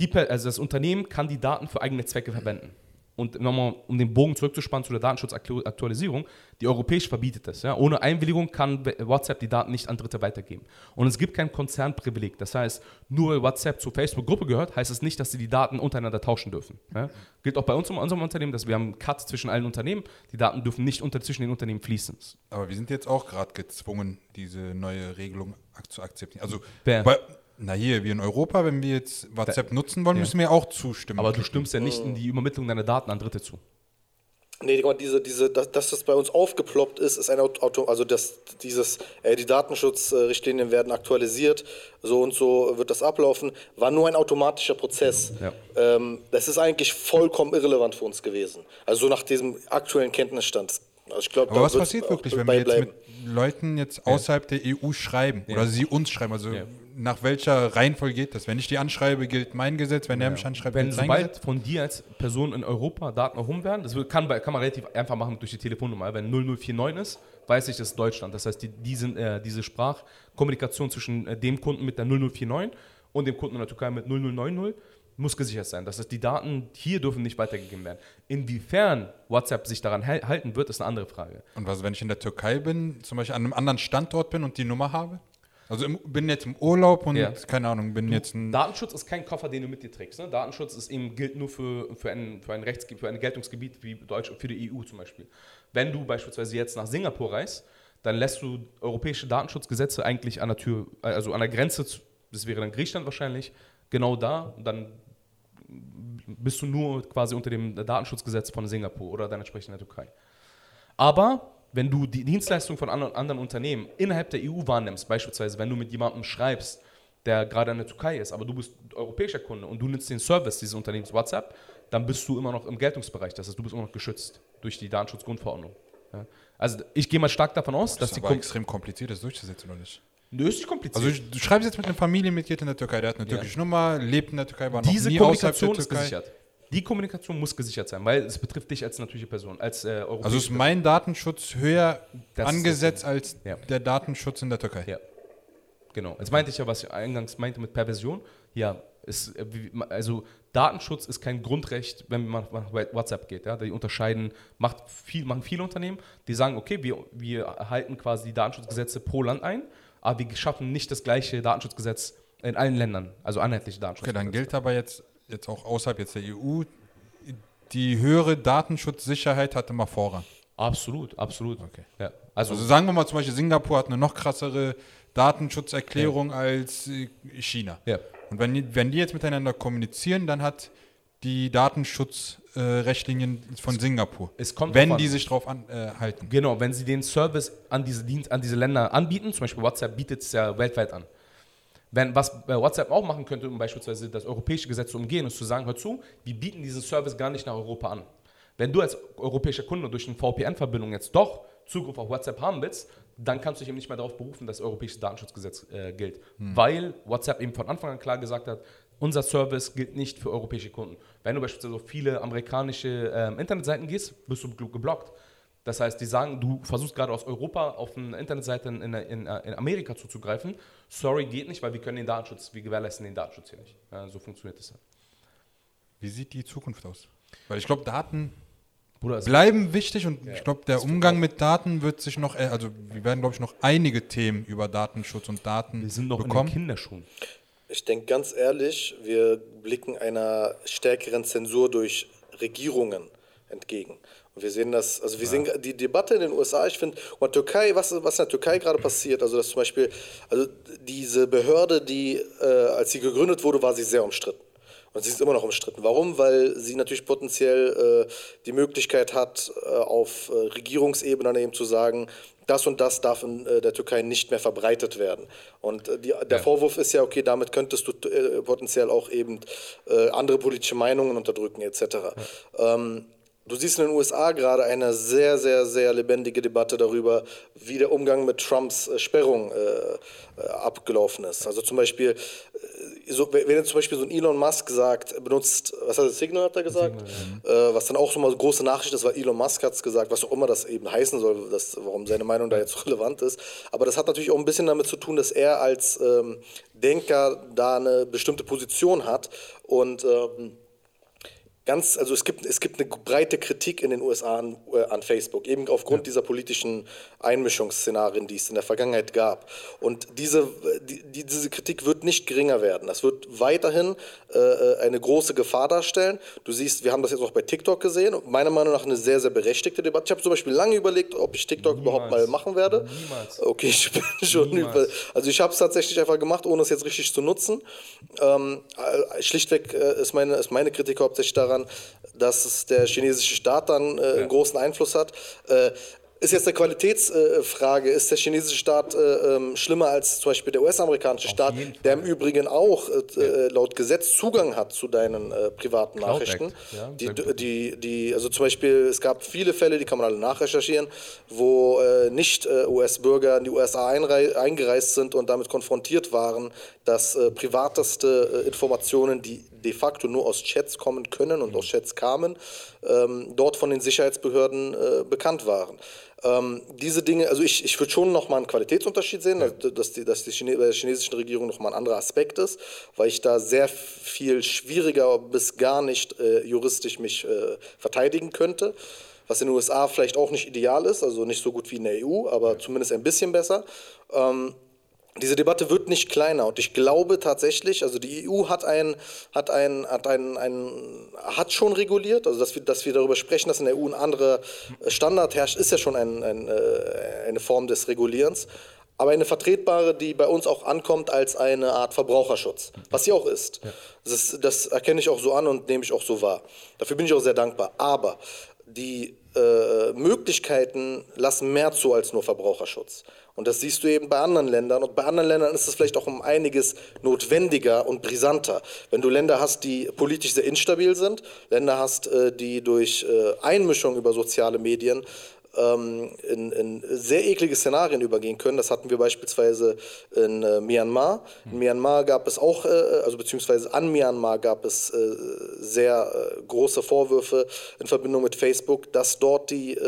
die, also das Unternehmen kann die Daten für eigene Zwecke verwenden und nochmal, um den Bogen zurückzuspannen zu der Datenschutzaktualisierung, die europäisch verbietet das. Ja? Ohne Einwilligung kann WhatsApp die Daten nicht an Dritte weitergeben. Und es gibt kein Konzernprivileg. Das heißt, nur weil WhatsApp zur Facebook-Gruppe gehört, heißt es das nicht, dass sie die Daten untereinander tauschen dürfen. Ja? Gilt auch bei uns in unserem Unternehmen, dass wir haben einen Cut zwischen allen Unternehmen. Die Daten dürfen nicht unter, zwischen den Unternehmen fließen. Aber wir sind jetzt auch gerade gezwungen, diese neue Regelung zu akzeptieren. Also Wer? Na hier, wir in Europa, wenn wir jetzt WhatsApp da, nutzen wollen, ja. müssen wir auch zustimmen. Aber du stimmst ja nicht in die Übermittlung deiner Daten an Dritte zu. Nee, diese, diese, dass, dass das bei uns aufgeploppt ist, ist ein Auto, also dass dieses, äh, die Datenschutzrichtlinien werden aktualisiert, so und so wird das ablaufen, war nur ein automatischer Prozess. Ja. Ähm, das ist eigentlich vollkommen irrelevant für uns gewesen. Also so nach diesem aktuellen Kenntnisstand. Also ich glaub, Aber was passiert wirklich, wenn wir jetzt mit Leuten jetzt außerhalb ja. der EU schreiben ja. oder sie uns schreiben? Also nach welcher Reihenfolge geht das? Wenn ich die anschreibe, gilt mein Gesetz, wenn ja. er mich anschreibt, wenn gilt sein sobald Gesetz? von dir als Person in Europa Daten erhoben werden, das kann, kann man relativ einfach machen durch die Telefonnummer. Wenn 0049 ist, weiß ich, das ist Deutschland. Das heißt, die, die sind, äh, diese Sprachkommunikation zwischen äh, dem Kunden mit der 0049 und dem Kunden in der Türkei mit 0090 muss gesichert sein. Das heißt, die Daten hier dürfen nicht weitergegeben werden. Inwiefern WhatsApp sich daran halten wird, ist eine andere Frage. Und was, wenn ich in der Türkei bin, zum Beispiel an einem anderen Standort bin und die Nummer habe? Also im, bin jetzt im Urlaub und ja. keine Ahnung, bin du, jetzt ein. Datenschutz ist kein Koffer, den du mit dir trägst. Ne? Datenschutz ist eben, gilt nur für, für, ein, für, ein Rechts, für ein Geltungsgebiet wie Deutsch, für die EU zum Beispiel. Wenn du beispielsweise jetzt nach Singapur reist, dann lässt du europäische Datenschutzgesetze eigentlich an der Tür, also an der Grenze, das wäre dann Griechenland wahrscheinlich, genau da. Und dann bist du nur quasi unter dem Datenschutzgesetz von Singapur oder dann entsprechend in der Türkei. Aber wenn du die Dienstleistung von anderen, anderen Unternehmen innerhalb der EU wahrnimmst, beispielsweise wenn du mit jemandem schreibst, der gerade in der Türkei ist, aber du bist europäischer Kunde und du nutzt den Service dieses Unternehmens WhatsApp, dann bist du immer noch im Geltungsbereich. Das heißt, du bist immer noch geschützt durch die Datenschutzgrundverordnung. Ja. Also ich gehe mal stark davon aus, das dass die aber extrem kompliziert ist durchzusetzen, oder nicht? Nö, ist nicht kompliziert. Also du schreibst jetzt mit einem Familienmitglied in der Türkei, der hat eine türkische ja. Nummer, lebt in der Türkei, war noch Diese nie Kommunikation ist gesichert. Die Kommunikation muss gesichert sein, weil es betrifft dich als natürliche Person, als äh, Also ist mein Datenschutz höher das angesetzt als ja. der Datenschutz in der Türkei? Ja. Genau. Jetzt meinte ich ja, was ich eingangs meinte mit Perversion. Ja, ist, äh, also Datenschutz ist kein Grundrecht, wenn man nach WhatsApp geht. Ja? Die unterscheiden, macht viel, machen viele Unternehmen, die sagen, okay, wir, wir halten quasi die Datenschutzgesetze pro Land ein aber wir schaffen nicht das gleiche Datenschutzgesetz in allen Ländern, also einheitliche Datenschutzgesetze. Okay, dann gilt aber jetzt, jetzt auch außerhalb jetzt der EU, die höhere Datenschutzsicherheit hatte mal Vorrang. Absolut, absolut. Okay. Ja. Also, also, sagen wir mal zum Beispiel, Singapur hat eine noch krassere Datenschutzerklärung ja. als äh, China. Ja. Und wenn, wenn die jetzt miteinander kommunizieren, dann hat die Datenschutzrichtlinien äh, von Singapur. Es kommt wenn die sich darauf äh, halten. Genau, wenn sie den Service an diese, Dienst, an diese Länder anbieten, zum Beispiel WhatsApp bietet es ja weltweit an. Wenn, was WhatsApp auch machen könnte, um beispielsweise das europäische Gesetz zu umgehen, ist zu sagen, hör zu, wir bieten diesen Service gar nicht nach Europa an. Wenn du als europäischer Kunde durch eine VPN-Verbindung jetzt doch Zugriff auf WhatsApp haben willst, dann kannst du dich eben nicht mehr darauf berufen, dass das europäische Datenschutzgesetz äh, gilt. Hm. Weil WhatsApp eben von Anfang an klar gesagt hat, unser Service gilt nicht für europäische Kunden. Wenn du beispielsweise auf viele amerikanische ähm, Internetseiten gehst, wirst du geblockt. Das heißt, die sagen, du versuchst gerade aus Europa auf eine Internetseite in, in, in, Amerika zuzugreifen. Sorry, geht nicht, weil wir können den Datenschutz, wir gewährleisten den Datenschutz hier nicht. Ja, so funktioniert das. Wie sieht die Zukunft aus? Weil ich glaube, Daten Bruder, bleiben wichtig und ja, ich glaube, der Umgang mit Daten wird sich noch, also wir werden, glaube ich, noch einige Themen über Datenschutz und Daten Wir sind noch bekommen. in den Kinderschuhen. Ich denke ganz ehrlich, wir blicken einer stärkeren Zensur durch Regierungen entgegen. Wir sehen das, also wir ja. sehen die Debatte in den USA, ich finde, und Türkei, was, was in der Türkei gerade passiert, also dass zum Beispiel, also diese Behörde, die, äh, als sie gegründet wurde, war sie sehr umstritten. Und sie ist immer noch umstritten. Warum? Weil sie natürlich potenziell äh, die Möglichkeit hat, äh, auf äh, Regierungsebene dann eben zu sagen, das und das darf in äh, der Türkei nicht mehr verbreitet werden. Und äh, die, der ja. Vorwurf ist ja, okay, damit könntest du potenziell auch eben andere politische Meinungen unterdrücken etc. Ja. Ähm, Du siehst in den USA gerade eine sehr, sehr, sehr lebendige Debatte darüber, wie der Umgang mit Trumps äh, Sperrung äh, äh abgelaufen ist. Also zum Beispiel, äh, so, wenn jetzt zum Beispiel so ein Elon Musk sagt, benutzt, was hat er, Signal hat er gesagt, Signal, ja. äh, was dann auch so mal große Nachricht ist, weil Elon Musk hat es gesagt, was auch immer das eben heißen soll, dass, warum seine Meinung da jetzt *laughs* relevant ist. Aber das hat natürlich auch ein bisschen damit zu tun, dass er als ähm, Denker da eine bestimmte Position hat und ähm, ganz, also es gibt, es gibt eine breite Kritik in den USA an, äh, an Facebook, eben aufgrund ja. dieser politischen Einmischungsszenarien, die es in der Vergangenheit gab. Und diese, die, diese Kritik wird nicht geringer werden. Das wird weiterhin äh, äh, eine große Gefahr darstellen. Du siehst, wir haben das jetzt auch bei TikTok gesehen, meiner Meinung nach eine sehr, sehr berechtigte Debatte. Ich habe zum Beispiel lange überlegt, ob ich TikTok Niemals. überhaupt mal machen werde. Niemals. Okay, ich bin *laughs* schon über, Also ich habe es tatsächlich einfach gemacht, ohne es jetzt richtig zu nutzen. Ähm, äh, schlichtweg äh, ist, meine, ist meine Kritik hauptsächlich daran, daran, dass der chinesische Staat dann äh, ja. einen großen Einfluss hat. Äh, ist jetzt eine Qualitätsfrage. ist der chinesische Staat äh, ähm, schlimmer als zum Beispiel der US-amerikanische Staat, der im Übrigen auch äh, äh, laut Gesetz Zugang hat zu deinen äh, privaten Cloud Nachrichten? Ja, die, die, die, also zum Beispiel, es gab viele Fälle, die kann man alle nachrecherchieren, wo äh, nicht äh, US-Bürger in die USA eingereist sind und damit konfrontiert waren, dass privateste Informationen, die de facto nur aus Chats kommen können und mhm. aus Chats kamen, ähm, dort von den Sicherheitsbehörden bekannt waren. Ähm, diese Dinge, also ich, ich würde schon nochmal einen Qualitätsunterschied sehen, ja. dass, die, dass die Chine bei der chinesischen Regierung nochmal ein anderer Aspekt ist, weil ich da sehr viel schwieriger bis gar nicht äh, juristisch mich äh, verteidigen könnte. Was in den USA vielleicht auch nicht ideal ist, also nicht so gut wie in der EU, aber zumindest ein bisschen besser. Ähm, diese Debatte wird nicht kleiner und ich glaube tatsächlich, also die EU hat ein, hat ein, hat ein, ein hat schon reguliert, also dass wir, dass wir darüber sprechen, dass in der EU ein anderer Standard herrscht, ist ja schon ein, ein, äh, eine Form des Regulierens, aber eine vertretbare, die bei uns auch ankommt als eine Art Verbraucherschutz, was sie auch ist. Das, das erkenne ich auch so an und nehme ich auch so wahr. Dafür bin ich auch sehr dankbar. Aber die äh, Möglichkeiten lassen mehr zu als nur Verbraucherschutz. Und das siehst du eben bei anderen Ländern. Und bei anderen Ländern ist es vielleicht auch um einiges notwendiger und brisanter. Wenn du Länder hast, die politisch sehr instabil sind, Länder hast, äh, die durch äh, Einmischung über soziale Medien ähm, in, in, sehr eklige Szenarien übergehen können. Das hatten wir beispielsweise in äh, Myanmar. In Myanmar gab es auch, äh, also beziehungsweise an Myanmar gab es äh, sehr äh, große Vorwürfe in Verbindung mit Facebook, dass dort die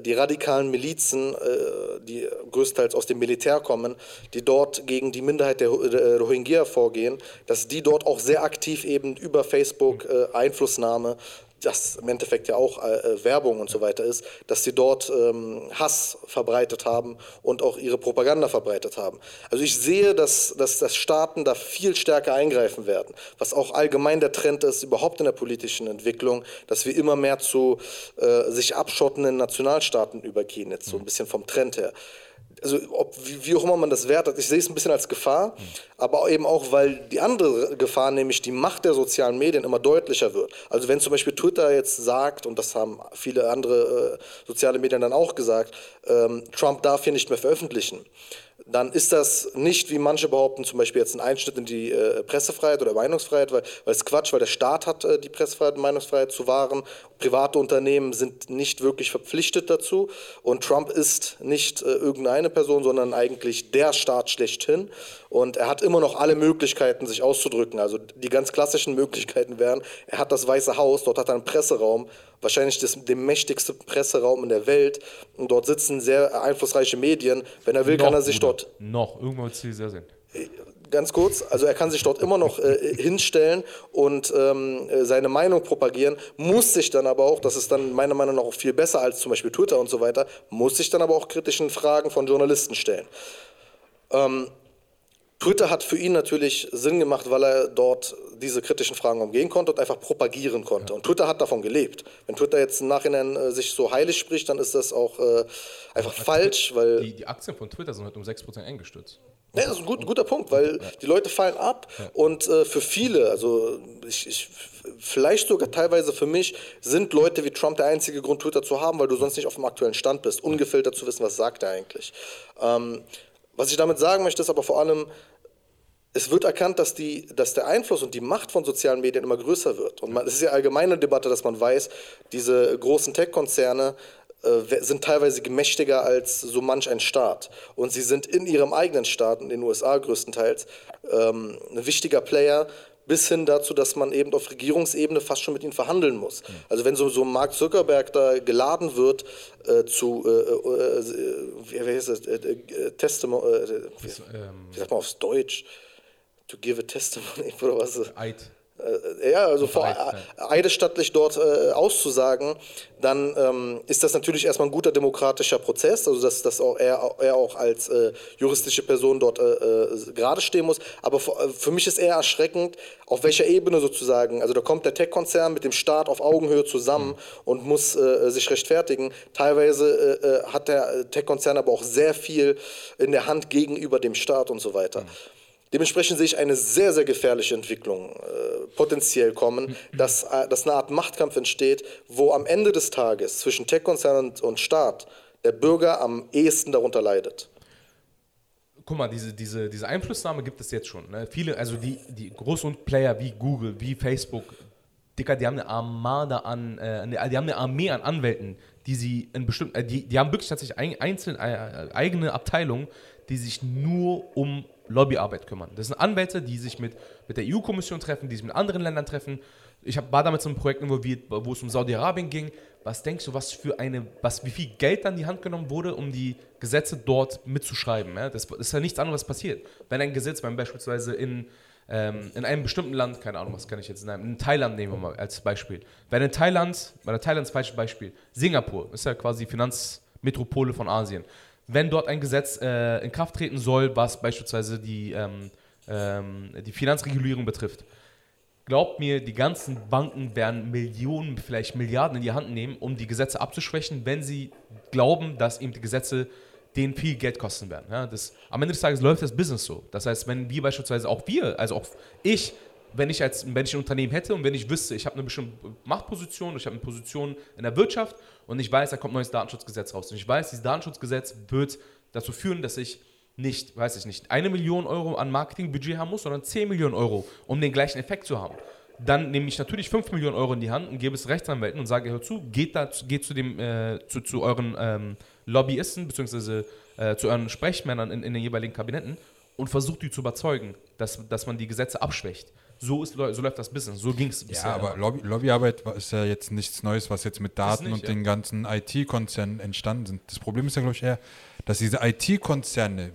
die radikalen Milizen, äh, die größtenteils aus dem Militär kommen, die dort gegen die Minderheit der Rohingya vorgehen, dass die dort auch sehr aktiv eben über Facebook Einflussnahme das im Endeffekt ja auch äh, äh, Werbung und so weiter ist, dass sie dort ähm, Hass verbreitet haben und auch ihre Propaganda verbreitet haben. Also ich sehe, dass, dass, dass Staaten da viel stärker eingreifen werden, was auch allgemein der Trend ist, überhaupt in der politischen Entwicklung, dass wir immer mehr zu äh, sich abschottenden Nationalstaaten übergehen, jetzt so ein bisschen vom Trend her also ob, wie, wie, auch immer man das wertet, ich sehe es ein bisschen als Gefahr, mhm. aber eben auch, weil die andere Gefahr, nämlich die Macht der sozialen Medien, immer deutlicher wird. Also wenn zum Beispiel Twitter jetzt sagt, und das haben viele andere äh, soziale Medien dann auch gesagt, ähm, Trump darf hier nicht mehr veröffentlichen, dann ist das nicht, wie manche behaupten, zum Beispiel jetzt ein Einschnitt in die äh, Pressefreiheit oder Meinungsfreiheit, weil, weil es Quatsch, weil der Staat hat äh, die Pressefreiheit und Meinungsfreiheit zu wahren. Private Unternehmen sind nicht wirklich verpflichtet dazu und Trump ist nicht äh, irgendeine Person, sondern eigentlich der Staat schlechthin und er hat immer noch alle Möglichkeiten, sich auszudrücken. Also die ganz klassischen Möglichkeiten wären, er hat das Weiße Haus, dort hat er einen Presseraum, wahrscheinlich das, den mächtigsten Presseraum in der Welt. Und dort sitzen sehr einflussreiche Medien. Wenn er will, noch, kann er sich dort. Noch, irgendwann wird es sehr sehen. Ganz kurz, also er kann sich dort immer noch äh, *laughs* hinstellen und ähm, seine Meinung propagieren, muss sich dann aber auch, das ist dann meiner Meinung nach auch viel besser als zum Beispiel Twitter und so weiter, muss sich dann aber auch kritischen Fragen von Journalisten stellen. Ähm, Twitter hat für ihn natürlich Sinn gemacht, weil er dort diese kritischen Fragen umgehen konnte und einfach propagieren konnte. Und Twitter hat davon gelebt. Wenn Twitter jetzt im Nachhinein äh, sich so heilig spricht, dann ist das auch äh, einfach falsch, weil. Die, die Aktien von Twitter sind heute um 6% eingestürzt. Ja, das ist ein, gut, guter Punkt, weil die Leute fallen ab und äh, für viele, also ich, ich, vielleicht sogar teilweise für mich, sind Leute wie Trump der einzige Grund, Twitter zu haben, weil du sonst nicht auf dem aktuellen Stand bist, ungefiltert zu wissen, was sagt er eigentlich. Ähm, was ich damit sagen möchte, ist aber vor allem, es wird erkannt, dass, die, dass der Einfluss und die Macht von sozialen Medien immer größer wird. Und man, es ist ja allgemeine Debatte, dass man weiß, diese großen Tech-Konzerne äh, sind teilweise gemächtiger als so manch ein Staat. Und sie sind in ihrem eigenen Staat, in den USA größtenteils, ähm, ein wichtiger Player, bis hin dazu, dass man eben auf Regierungsebene fast schon mit ihnen verhandeln muss. Also wenn so, so Mark Zuckerberg da geladen wird äh, zu, äh, äh, wie, wie heißt das, äh, Testimony, wie, ähm, wie sagt man aufs Deutsch? To give a testimony *laughs* oder was? Eid. Äh, ja, also vor eidesstattlich dort äh, auszusagen, dann ähm, ist das natürlich erstmal ein guter demokratischer Prozess, also dass, dass auch er, er auch als äh, juristische Person dort äh, äh gerade stehen muss. Aber für, äh, für, mich ist eher erschreckend, auf welcher Ebene sozusagen, also da kommt der Tech-Konzern mit dem Staat auf Augenhöhe zusammen mhm. und muss sich rechtfertigen. Teilweise hat der Tech-Konzern aber auch sehr viel in der Hand gegenüber dem Staat und so weiter. Mhm. Dementsprechend sehe ich eine sehr, sehr gefährliche Entwicklung äh, potenziell kommen, dass, äh, dass eine Art Machtkampf entsteht, wo am Ende des Tages zwischen Tech-Konzernen und, und Staat der Bürger am ehesten darunter leidet guck mal, diese, diese, diese Einflussnahme gibt es jetzt schon. Ne? Viele, also die, die großen Player wie Google, wie Facebook, Dicker, die haben eine Armada an, äh, die haben eine Armee an Anwälten, die sie in bestimmten, äh, die, die haben wirklich tatsächlich ein, einzelne äh, eigene Abteilungen, die sich nur um Lobbyarbeit kümmern. Das sind Anwälte, die sich mit, mit der EU-Kommission treffen, die sich mit anderen Ländern treffen. Ich hab, war damals in einem Projekt involviert, wo es um Saudi-Arabien ging. Was denkst du, was für eine, was, wie viel Geld dann die Hand genommen wurde, um die Gesetze dort mitzuschreiben? Ja? Das, das, ist ja nichts anderes, passiert. Wenn ein Gesetz, beispielsweise in, ähm, in einem bestimmten Land, keine Ahnung, was kann ich jetzt nennen, in Thailand nehmen wir mal als Beispiel. Wenn in Thailand, bei der Thailand falsches Beispiel, Singapur ist ja quasi Finanzmetropole von Asien wenn dort ein Gesetz äh, in Kraft treten soll, was beispielsweise die, ähm, ähm, die Finanzregulierung betrifft. Glaubt mir, die ganzen Banken werden Millionen, vielleicht Milliarden in die Hand nehmen, um die Gesetze abzuschwächen, wenn sie glauben, dass eben die Gesetze denen viel Geld kosten werden. Ja, das, am Ende des Tages läuft das Business so. Das heißt, wenn wir beispielsweise auch wir, also auch ich, wenn ich, als, wenn ich ein Unternehmen hätte und wenn ich wüsste, ich habe eine bestimmte Machtposition, ich habe eine Position in der Wirtschaft und ich weiß, da kommt ein neues Datenschutzgesetz raus. Und ich weiß, dieses Datenschutzgesetz wird dazu führen, dass ich nicht, weiß ich nicht, eine Million Euro an Marketingbudget haben muss, sondern 10 Millionen Euro, um den gleichen Effekt zu haben. Dann nehme ich natürlich 5 Millionen Euro in die Hand und gebe es Rechtsanwälten und sage, hör zu, geht, da, geht zu, dem, äh, zu, zu euren ähm, Lobbyisten bzw. Äh, zu euren Sprechmännern in, in den jeweiligen Kabinetten und versucht die zu überzeugen, dass, dass man die Gesetze abschwächt so, ist, so läuft das Business. So ging es bisher. Ja, aber Lobby, Lobbyarbeit ist ja jetzt nichts Neues, was jetzt mit Daten nicht, und ja. den ganzen IT-Konzernen entstanden sind. Das Problem ist ja, glaube ich, eher, dass diese IT-Konzerne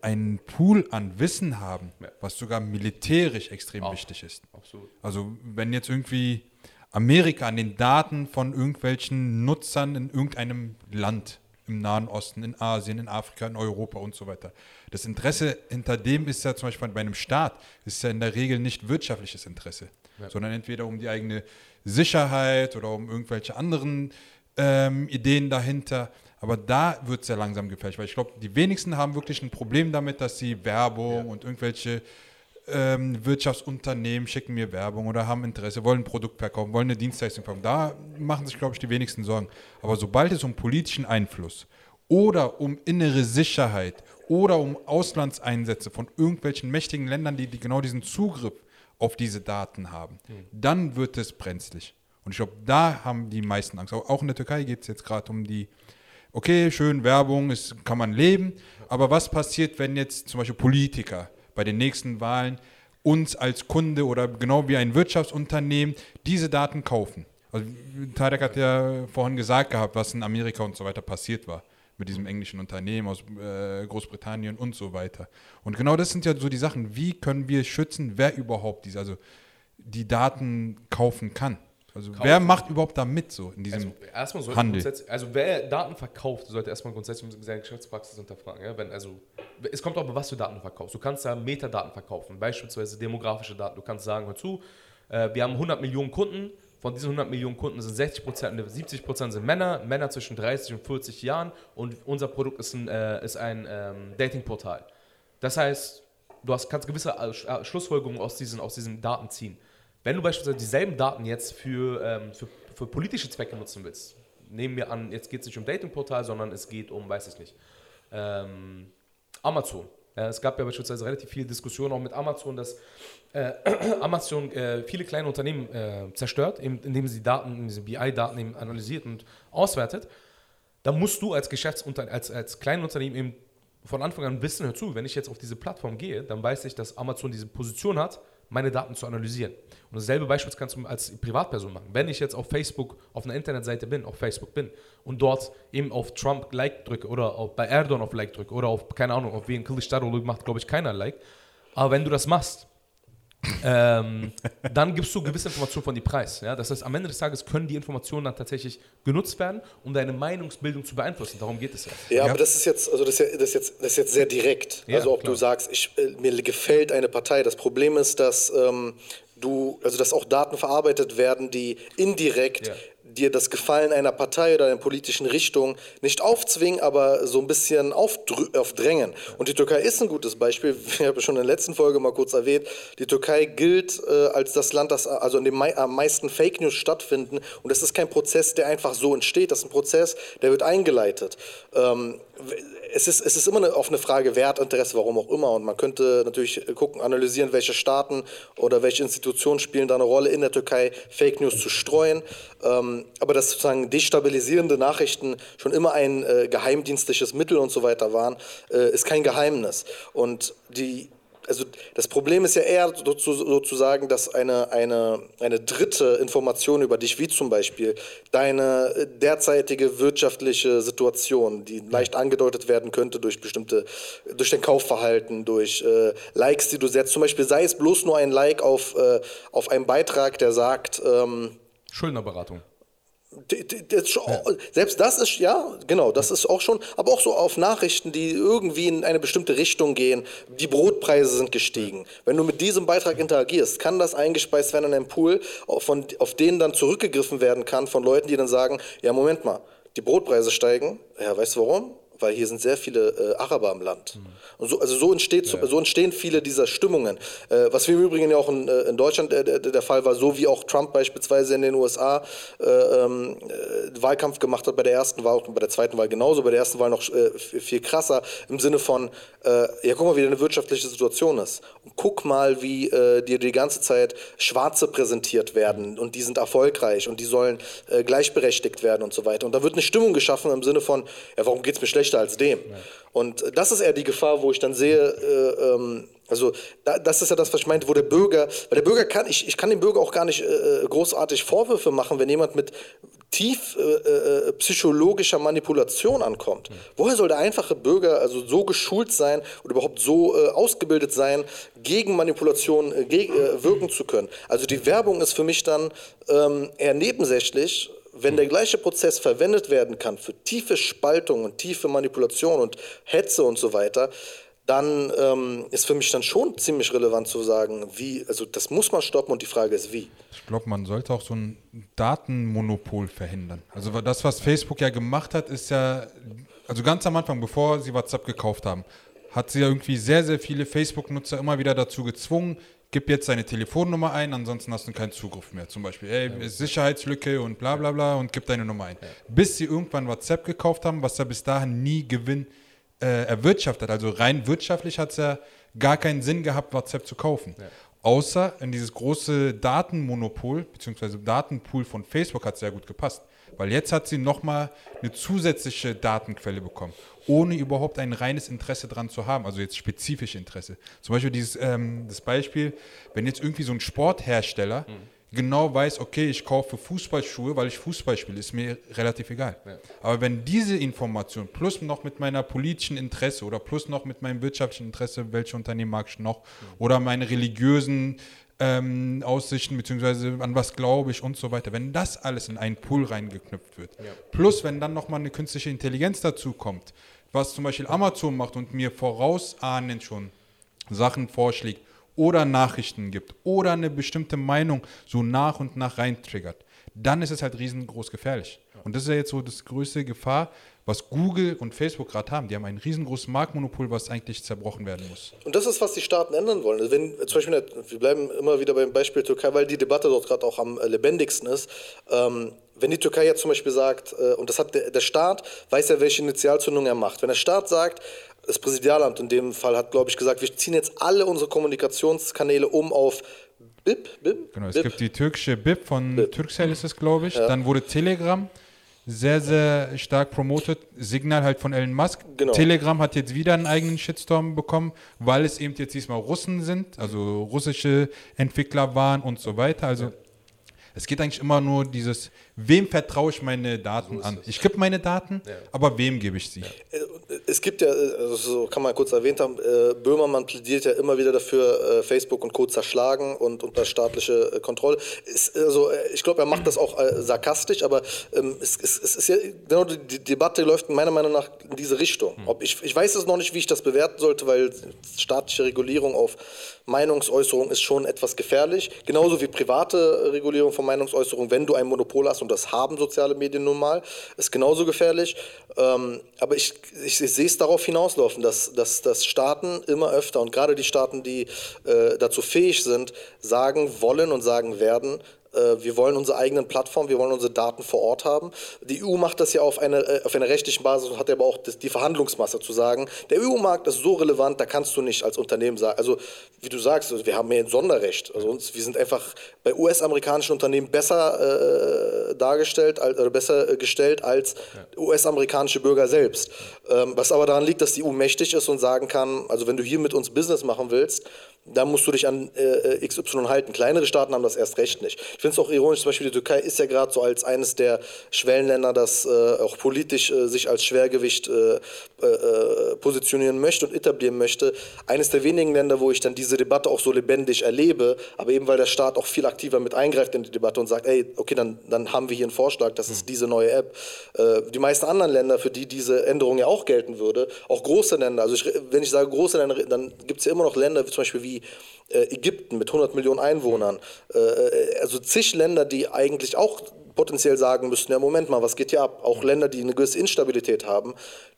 einen Pool an Wissen haben, ja. was sogar militärisch extrem Auch. wichtig ist. Absolut. Also wenn jetzt irgendwie Amerika an den Daten von irgendwelchen Nutzern in irgendeinem Land im Nahen Osten, in Asien, in Afrika, in Europa und so weiter. Das Interesse hinter dem ist ja zum Beispiel bei einem Staat, ist ja in der Regel nicht wirtschaftliches Interesse, ja. sondern entweder um die eigene Sicherheit oder um irgendwelche anderen ähm, Ideen dahinter. Aber da wird es ja langsam gefährlich, weil ich glaube, die wenigsten haben wirklich ein Problem damit, dass sie Werbung ja. und irgendwelche ähm, Wirtschaftsunternehmen schicken mir Werbung oder haben Interesse, wollen ein Produkt verkaufen, wollen eine Dienstleistung verkaufen. Da machen sich, glaube ich, die wenigsten Sorgen. Aber sobald es um politischen Einfluss oder um innere Sicherheit oder um Auslandseinsätze von irgendwelchen mächtigen Ländern, die, die genau diesen Zugriff auf diese Daten haben, mhm. dann wird es brenzlig. Und ich glaube, da haben die meisten Angst. Auch in der Türkei geht es jetzt gerade um die, okay, schön, Werbung, ist, kann man leben, aber was passiert, wenn jetzt zum Beispiel Politiker bei den nächsten Wahlen uns als Kunde oder genau wie ein Wirtschaftsunternehmen diese Daten kaufen. Also Tarek hat ja vorhin gesagt gehabt, was in Amerika und so weiter passiert war mit diesem englischen Unternehmen aus äh, Großbritannien und so weiter. Und genau das sind ja so die Sachen, wie können wir schützen, wer überhaupt diese, also die Daten kaufen kann. Also kaufen. wer macht überhaupt da mit so in diesem also Handel? Also wer Daten verkauft, sollte erstmal grundsätzlich seine Geschäftspraxis hinterfragen. Ja? Wenn, also es kommt auch, was für Daten du verkaufst. Du kannst ja Metadaten verkaufen, beispielsweise demografische Daten. Du kannst sagen, hör zu, äh, wir haben 100 Millionen Kunden, von diesen 100 Millionen Kunden sind 60 Prozent, 70 Prozent sind Männer, Männer zwischen 30 und 40 Jahren und unser Produkt ist ein, äh, ist ein ähm, Datingportal. Das heißt, du hast, kannst gewisse Schlussfolgerungen aus diesen, aus diesen Daten ziehen. Wenn du beispielsweise dieselben Daten jetzt für, ähm, für, für politische Zwecke nutzen willst, nehmen wir an, jetzt geht es nicht um Datingportal, sondern es geht um, weiß ich nicht, ähm, Amazon. Ja, es gab ja beispielsweise relativ viele Diskussionen auch mit Amazon, dass äh, *clears throat* Amazon äh, viele kleine Unternehmen äh, zerstört, eben, indem sie Daten, diese BI-Daten analysiert und auswertet. Da musst du als Geschäftsunternehmen, als, als Kleinunternehmen eben von Anfang an wissen, hör zu, wenn ich jetzt auf diese Plattform gehe, dann weiß ich, dass Amazon diese Position hat, meine Daten zu analysieren. Und dasselbe Beispiel kannst du als Privatperson machen. Wenn ich jetzt auf Facebook, auf einer Internetseite bin, auf Facebook bin und dort eben auf Trump Like drücke oder auf, bei Erdogan auf Like drücke oder auf, keine Ahnung, auf wen Kılıçdaroğlu macht, glaube ich, keiner Like. Aber wenn du das machst, ähm, dann gibst du gewisse Informationen von die Preis. Ja? Das heißt, am Ende des Tages können die Informationen dann tatsächlich genutzt werden, um deine Meinungsbildung zu beeinflussen. Darum geht es ja. Ja, ja. aber das ist jetzt, also das ist, ja, das ist jetzt, das ist jetzt sehr direkt. Ja, also ob klar. du sagst, ich, äh, mir gefällt eine Partei. Das Problem ist, dass ähm, du, also dass auch Daten verarbeitet werden, die indirekt ja dir das Gefallen einer Partei oder einer politischen Richtung nicht aufzwingen, aber so ein bisschen aufdrängen. Und die Türkei ist ein gutes Beispiel. *laughs* Ich habe schon in der letzten Folge mal kurz erwähnt. Die Türkei gilt äh, als das Land, das also in dem mei am meisten Fake News stattfinden. Und das ist kein Prozess, der einfach so entsteht. Das ist ein Prozess, der wird eingeleitet. Ähm, es ist, es ist immer eine offene Frage, Wert, Interesse, warum auch immer. Und man könnte natürlich gucken, analysieren, welche Staaten oder welche Institutionen spielen da eine Rolle in der Türkei, Fake News zu streuen. Ähm, aber dass sozusagen destabilisierende Nachrichten schon immer ein äh, geheimdienstliches Mittel und so weiter waren, äh, ist kein Geheimnis. Und die also das Problem ist ja eher sozusagen, dass eine, eine, eine dritte Information über dich, wie zum Beispiel deine derzeitige wirtschaftliche Situation, die leicht angedeutet werden könnte durch bestimmte, durch dein Kaufverhalten, durch äh, Likes, die du setzt. Zum Beispiel sei es bloß nur ein Like auf, äh, auf einen Beitrag, der sagt, ähm, Schuldnerberatung. Das, selbst das ist, ja, genau, das ist auch schon, aber auch so auf Nachrichten, die irgendwie in eine bestimmte Richtung gehen. Die Brotpreise sind gestiegen. Wenn du mit diesem Beitrag interagierst, kann das eingespeist werden in einen Pool, von, auf den dann zurückgegriffen werden kann von Leuten, die dann sagen, ja, Moment mal, die Brotpreise steigen. Ja, weißt du warum? Weil hier sind sehr viele äh, Araber im Land. Mhm. Und so, also so, entsteht, ja. so entstehen viele dieser Stimmungen. Äh, was wir im Übrigen ja auch in, äh, in Deutschland der, der, der, Fall war, so wie auch Trump beispielsweise in den USA äh, ähm, äh, Wahlkampf gemacht hat bei der ersten Wahl, auch bei der zweiten Wahl genauso, bei der ersten Wahl noch äh, viel krasser, im Sinne von, ja guck mal, wie deine wirtschaftliche Situation ist. Und guck mal, wie dir die ganze Zeit Schwarze präsentiert werden und die sind erfolgreich und die sollen gleichberechtigt werden und so weiter. Und da wird eine Stimmung geschaffen im Sinne von, ja, warum geht es mir schlecht? Schlechter als dem. Ja. Und das ist eher die Gefahr, wo ich dann sehe, äh, ähm, also da, das ist ja das, was ich meinte, wo der Bürger, weil der Bürger kann, ich, ich kann dem Bürger auch gar nicht äh, großartig Vorwürfe machen, wenn jemand mit tief äh, äh psychologischer Manipulation ankommt. Mhm. Woher soll der einfache Bürger also so geschult sein oder überhaupt so äh, ausgebildet sein, gegen Manipulation äh, geg wirken zu können? Also die Werbung ist für mich dann ähm, eher nebensächlich wenn der gleiche Prozess verwendet werden kann für tiefe Spaltung und tiefe Manipulation und Hetze und so weiter, dann ähm, ist für mich dann schon ziemlich relevant zu sagen, wie, also das muss man stoppen und die Frage ist wie. Ich glaube, man sollte auch so ein Datenmonopol verhindern. Also das, was Facebook ja gemacht hat, ist ja, also ganz am Anfang, bevor sie WhatsApp gekauft haben, hat sie ja irgendwie sehr, sehr viele Facebook-Nutzer immer wieder dazu gezwungen, gib jetzt deine Telefonnummer ein, ansonsten hast du keinen Zugriff mehr. Zum Beispiel, ey. Sicherheitslücke und bla bla bla und gib deine Nummer ein. Ja. Bis sie irgendwann WhatsApp gekauft haben, was ja bis dahin nie Gewinn äh, erwirtschaftet. Also rein wirtschaftlich hat es ja gar keinen Sinn gehabt, WhatsApp zu kaufen. Ja. Außer in dieses große Datenmonopol bzw. Datenpool von Facebook hat es sehr gut gepasst. Weil jetzt hat sie nochmal eine zusätzliche Datenquelle bekommen, ohne überhaupt ein reines Interesse dran zu haben, also jetzt spezifische Interesse. Zum Beispiel dieses ähm, das Beispiel, wenn jetzt irgendwie so ein Sporthersteller mhm. genau weiß, okay, ich kaufe Fußballschuhe, weil ich Fußball spiele, ist mir relativ egal. Ja. Aber wenn diese Information plus noch mit meiner politischen Interesse oder plus noch mit meinem wirtschaftlichen Interesse, welche Unternehmen mag ich noch, mhm. oder meine religiösen ähm, Aussichten, beziehungsweise an was glaube ich und so weiter. Wenn das alles in einen Pool reingeknüpft wird, ja. plus wenn dann nochmal eine künstliche Intelligenz dazu kommt, was zum Beispiel Amazon macht und mir vorausahnend schon Sachen vorschlägt oder Nachrichten gibt oder eine bestimmte Meinung so nach und nach reintriggert, dann ist es halt riesengroß gefährlich. Und das ist ja jetzt so das größte Gefahr, was Google und Facebook gerade haben. Die haben ein riesengroßes Marktmonopol, was eigentlich zerbrochen werden muss. Und das ist, was die Staaten ändern wollen. Also wenn, zum Beispiel, wir bleiben immer wieder beim Beispiel Türkei, weil die Debatte dort gerade auch am äh, lebendigsten ist. Ähm, wenn die Türkei jetzt zum Beispiel sagt, äh, und das hat der, der Staat, weiß ja, welche Initialzündung er macht. Wenn der Staat sagt, das Präsidialamt in dem Fall hat, glaube ich, gesagt, wir ziehen jetzt alle unsere Kommunikationskanäle um auf BIP. BIP? Genau, es BIP. gibt die türkische BIP von BIP. Turkcell ist es, glaube ich. Dann wurde Telegram sehr, sehr stark promotet. Signal halt von Elon Musk. Genau. Telegram hat jetzt wieder einen eigenen Shitstorm bekommen, weil es eben jetzt diesmal Russen sind, also russische Entwickler waren und so weiter. Also es geht eigentlich immer nur dieses, wem vertraue ich meine Daten an? Ich gebe meine Daten, aber wem gebe ich sie? Es gibt ja, also so kann man kurz erwähnt haben, äh, Böhmermann plädiert ja immer wieder dafür, äh, Facebook und Co. zerschlagen und unter staatliche äh, Kontrolle. Ist, also, äh, ich glaube, er macht das auch äh, sarkastisch, aber ähm, es, es, es ist ja, genau die, die Debatte läuft meiner Meinung nach in diese Richtung. Ob ich, ich weiß es noch nicht, wie ich das bewerten sollte, weil staatliche Regulierung auf Meinungsäußerung ist schon etwas gefährlich. Genauso wie private Regulierung von Meinungsäußerung, wenn du ein Monopol hast, und das haben soziale Medien nun mal, ist genauso gefährlich. Ähm, aber ich, ich, ich sehe es darauf hinauslaufen, dass, dass, dass Staaten immer öfter und gerade die Staaten, die äh, dazu fähig sind, sagen wollen und sagen werden, wir wollen unsere eigenen Plattformen, wir wollen unsere Daten vor Ort haben. Die EU macht das ja auf, eine, äh, auf einer rechtlichen Basis und hat aber auch die Verhandlungsmasse zu sagen, der EU-Markt ist so relevant, da kannst du nicht als Unternehmen sagen, also wie du sagst, also wir haben mehr ein Sonderrecht. Also uns, wir sind einfach bei US-amerikanischen Unternehmen besser äh, dargestellt, als, oder besser äh, gestellt als US-amerikanische Bürger selbst. Ähm, was aber daran liegt, dass die EU mächtig ist und sagen kann, also wenn du hier mit uns Business machen willst, dann musst du dich an äh, XY halten. Kleinere Staaten haben das erst recht nicht. Ich finde es auch ironisch, zum Beispiel die Türkei ist ja gerade so als eines der Schwellenländer, das äh, auch politisch äh, sich als Schwergewicht äh, äh, positionieren möchte und etablieren möchte. Eines der wenigen Länder, wo ich dann diese Debatte auch so lebendig erlebe, aber eben weil der Staat auch viel aktiver mit eingreift in die Debatte und sagt, ey, okay, dann, dann haben wir hier einen Vorschlag, das ist diese neue App. Äh, die meisten anderen Länder, für die diese Änderung ja auch gelten würde, auch große Länder, also ich, wenn ich sage große Länder, dann gibt es ja immer noch Länder, wie zum Beispiel wie äh, Ägypten mit 100 Millionen Einwohnern, äh, also zig Länder, die eigentlich auch potenziell sagen müssten, ja Moment mal, was geht hier ab? Auch Länder, die eine gewisse Instabilität haben,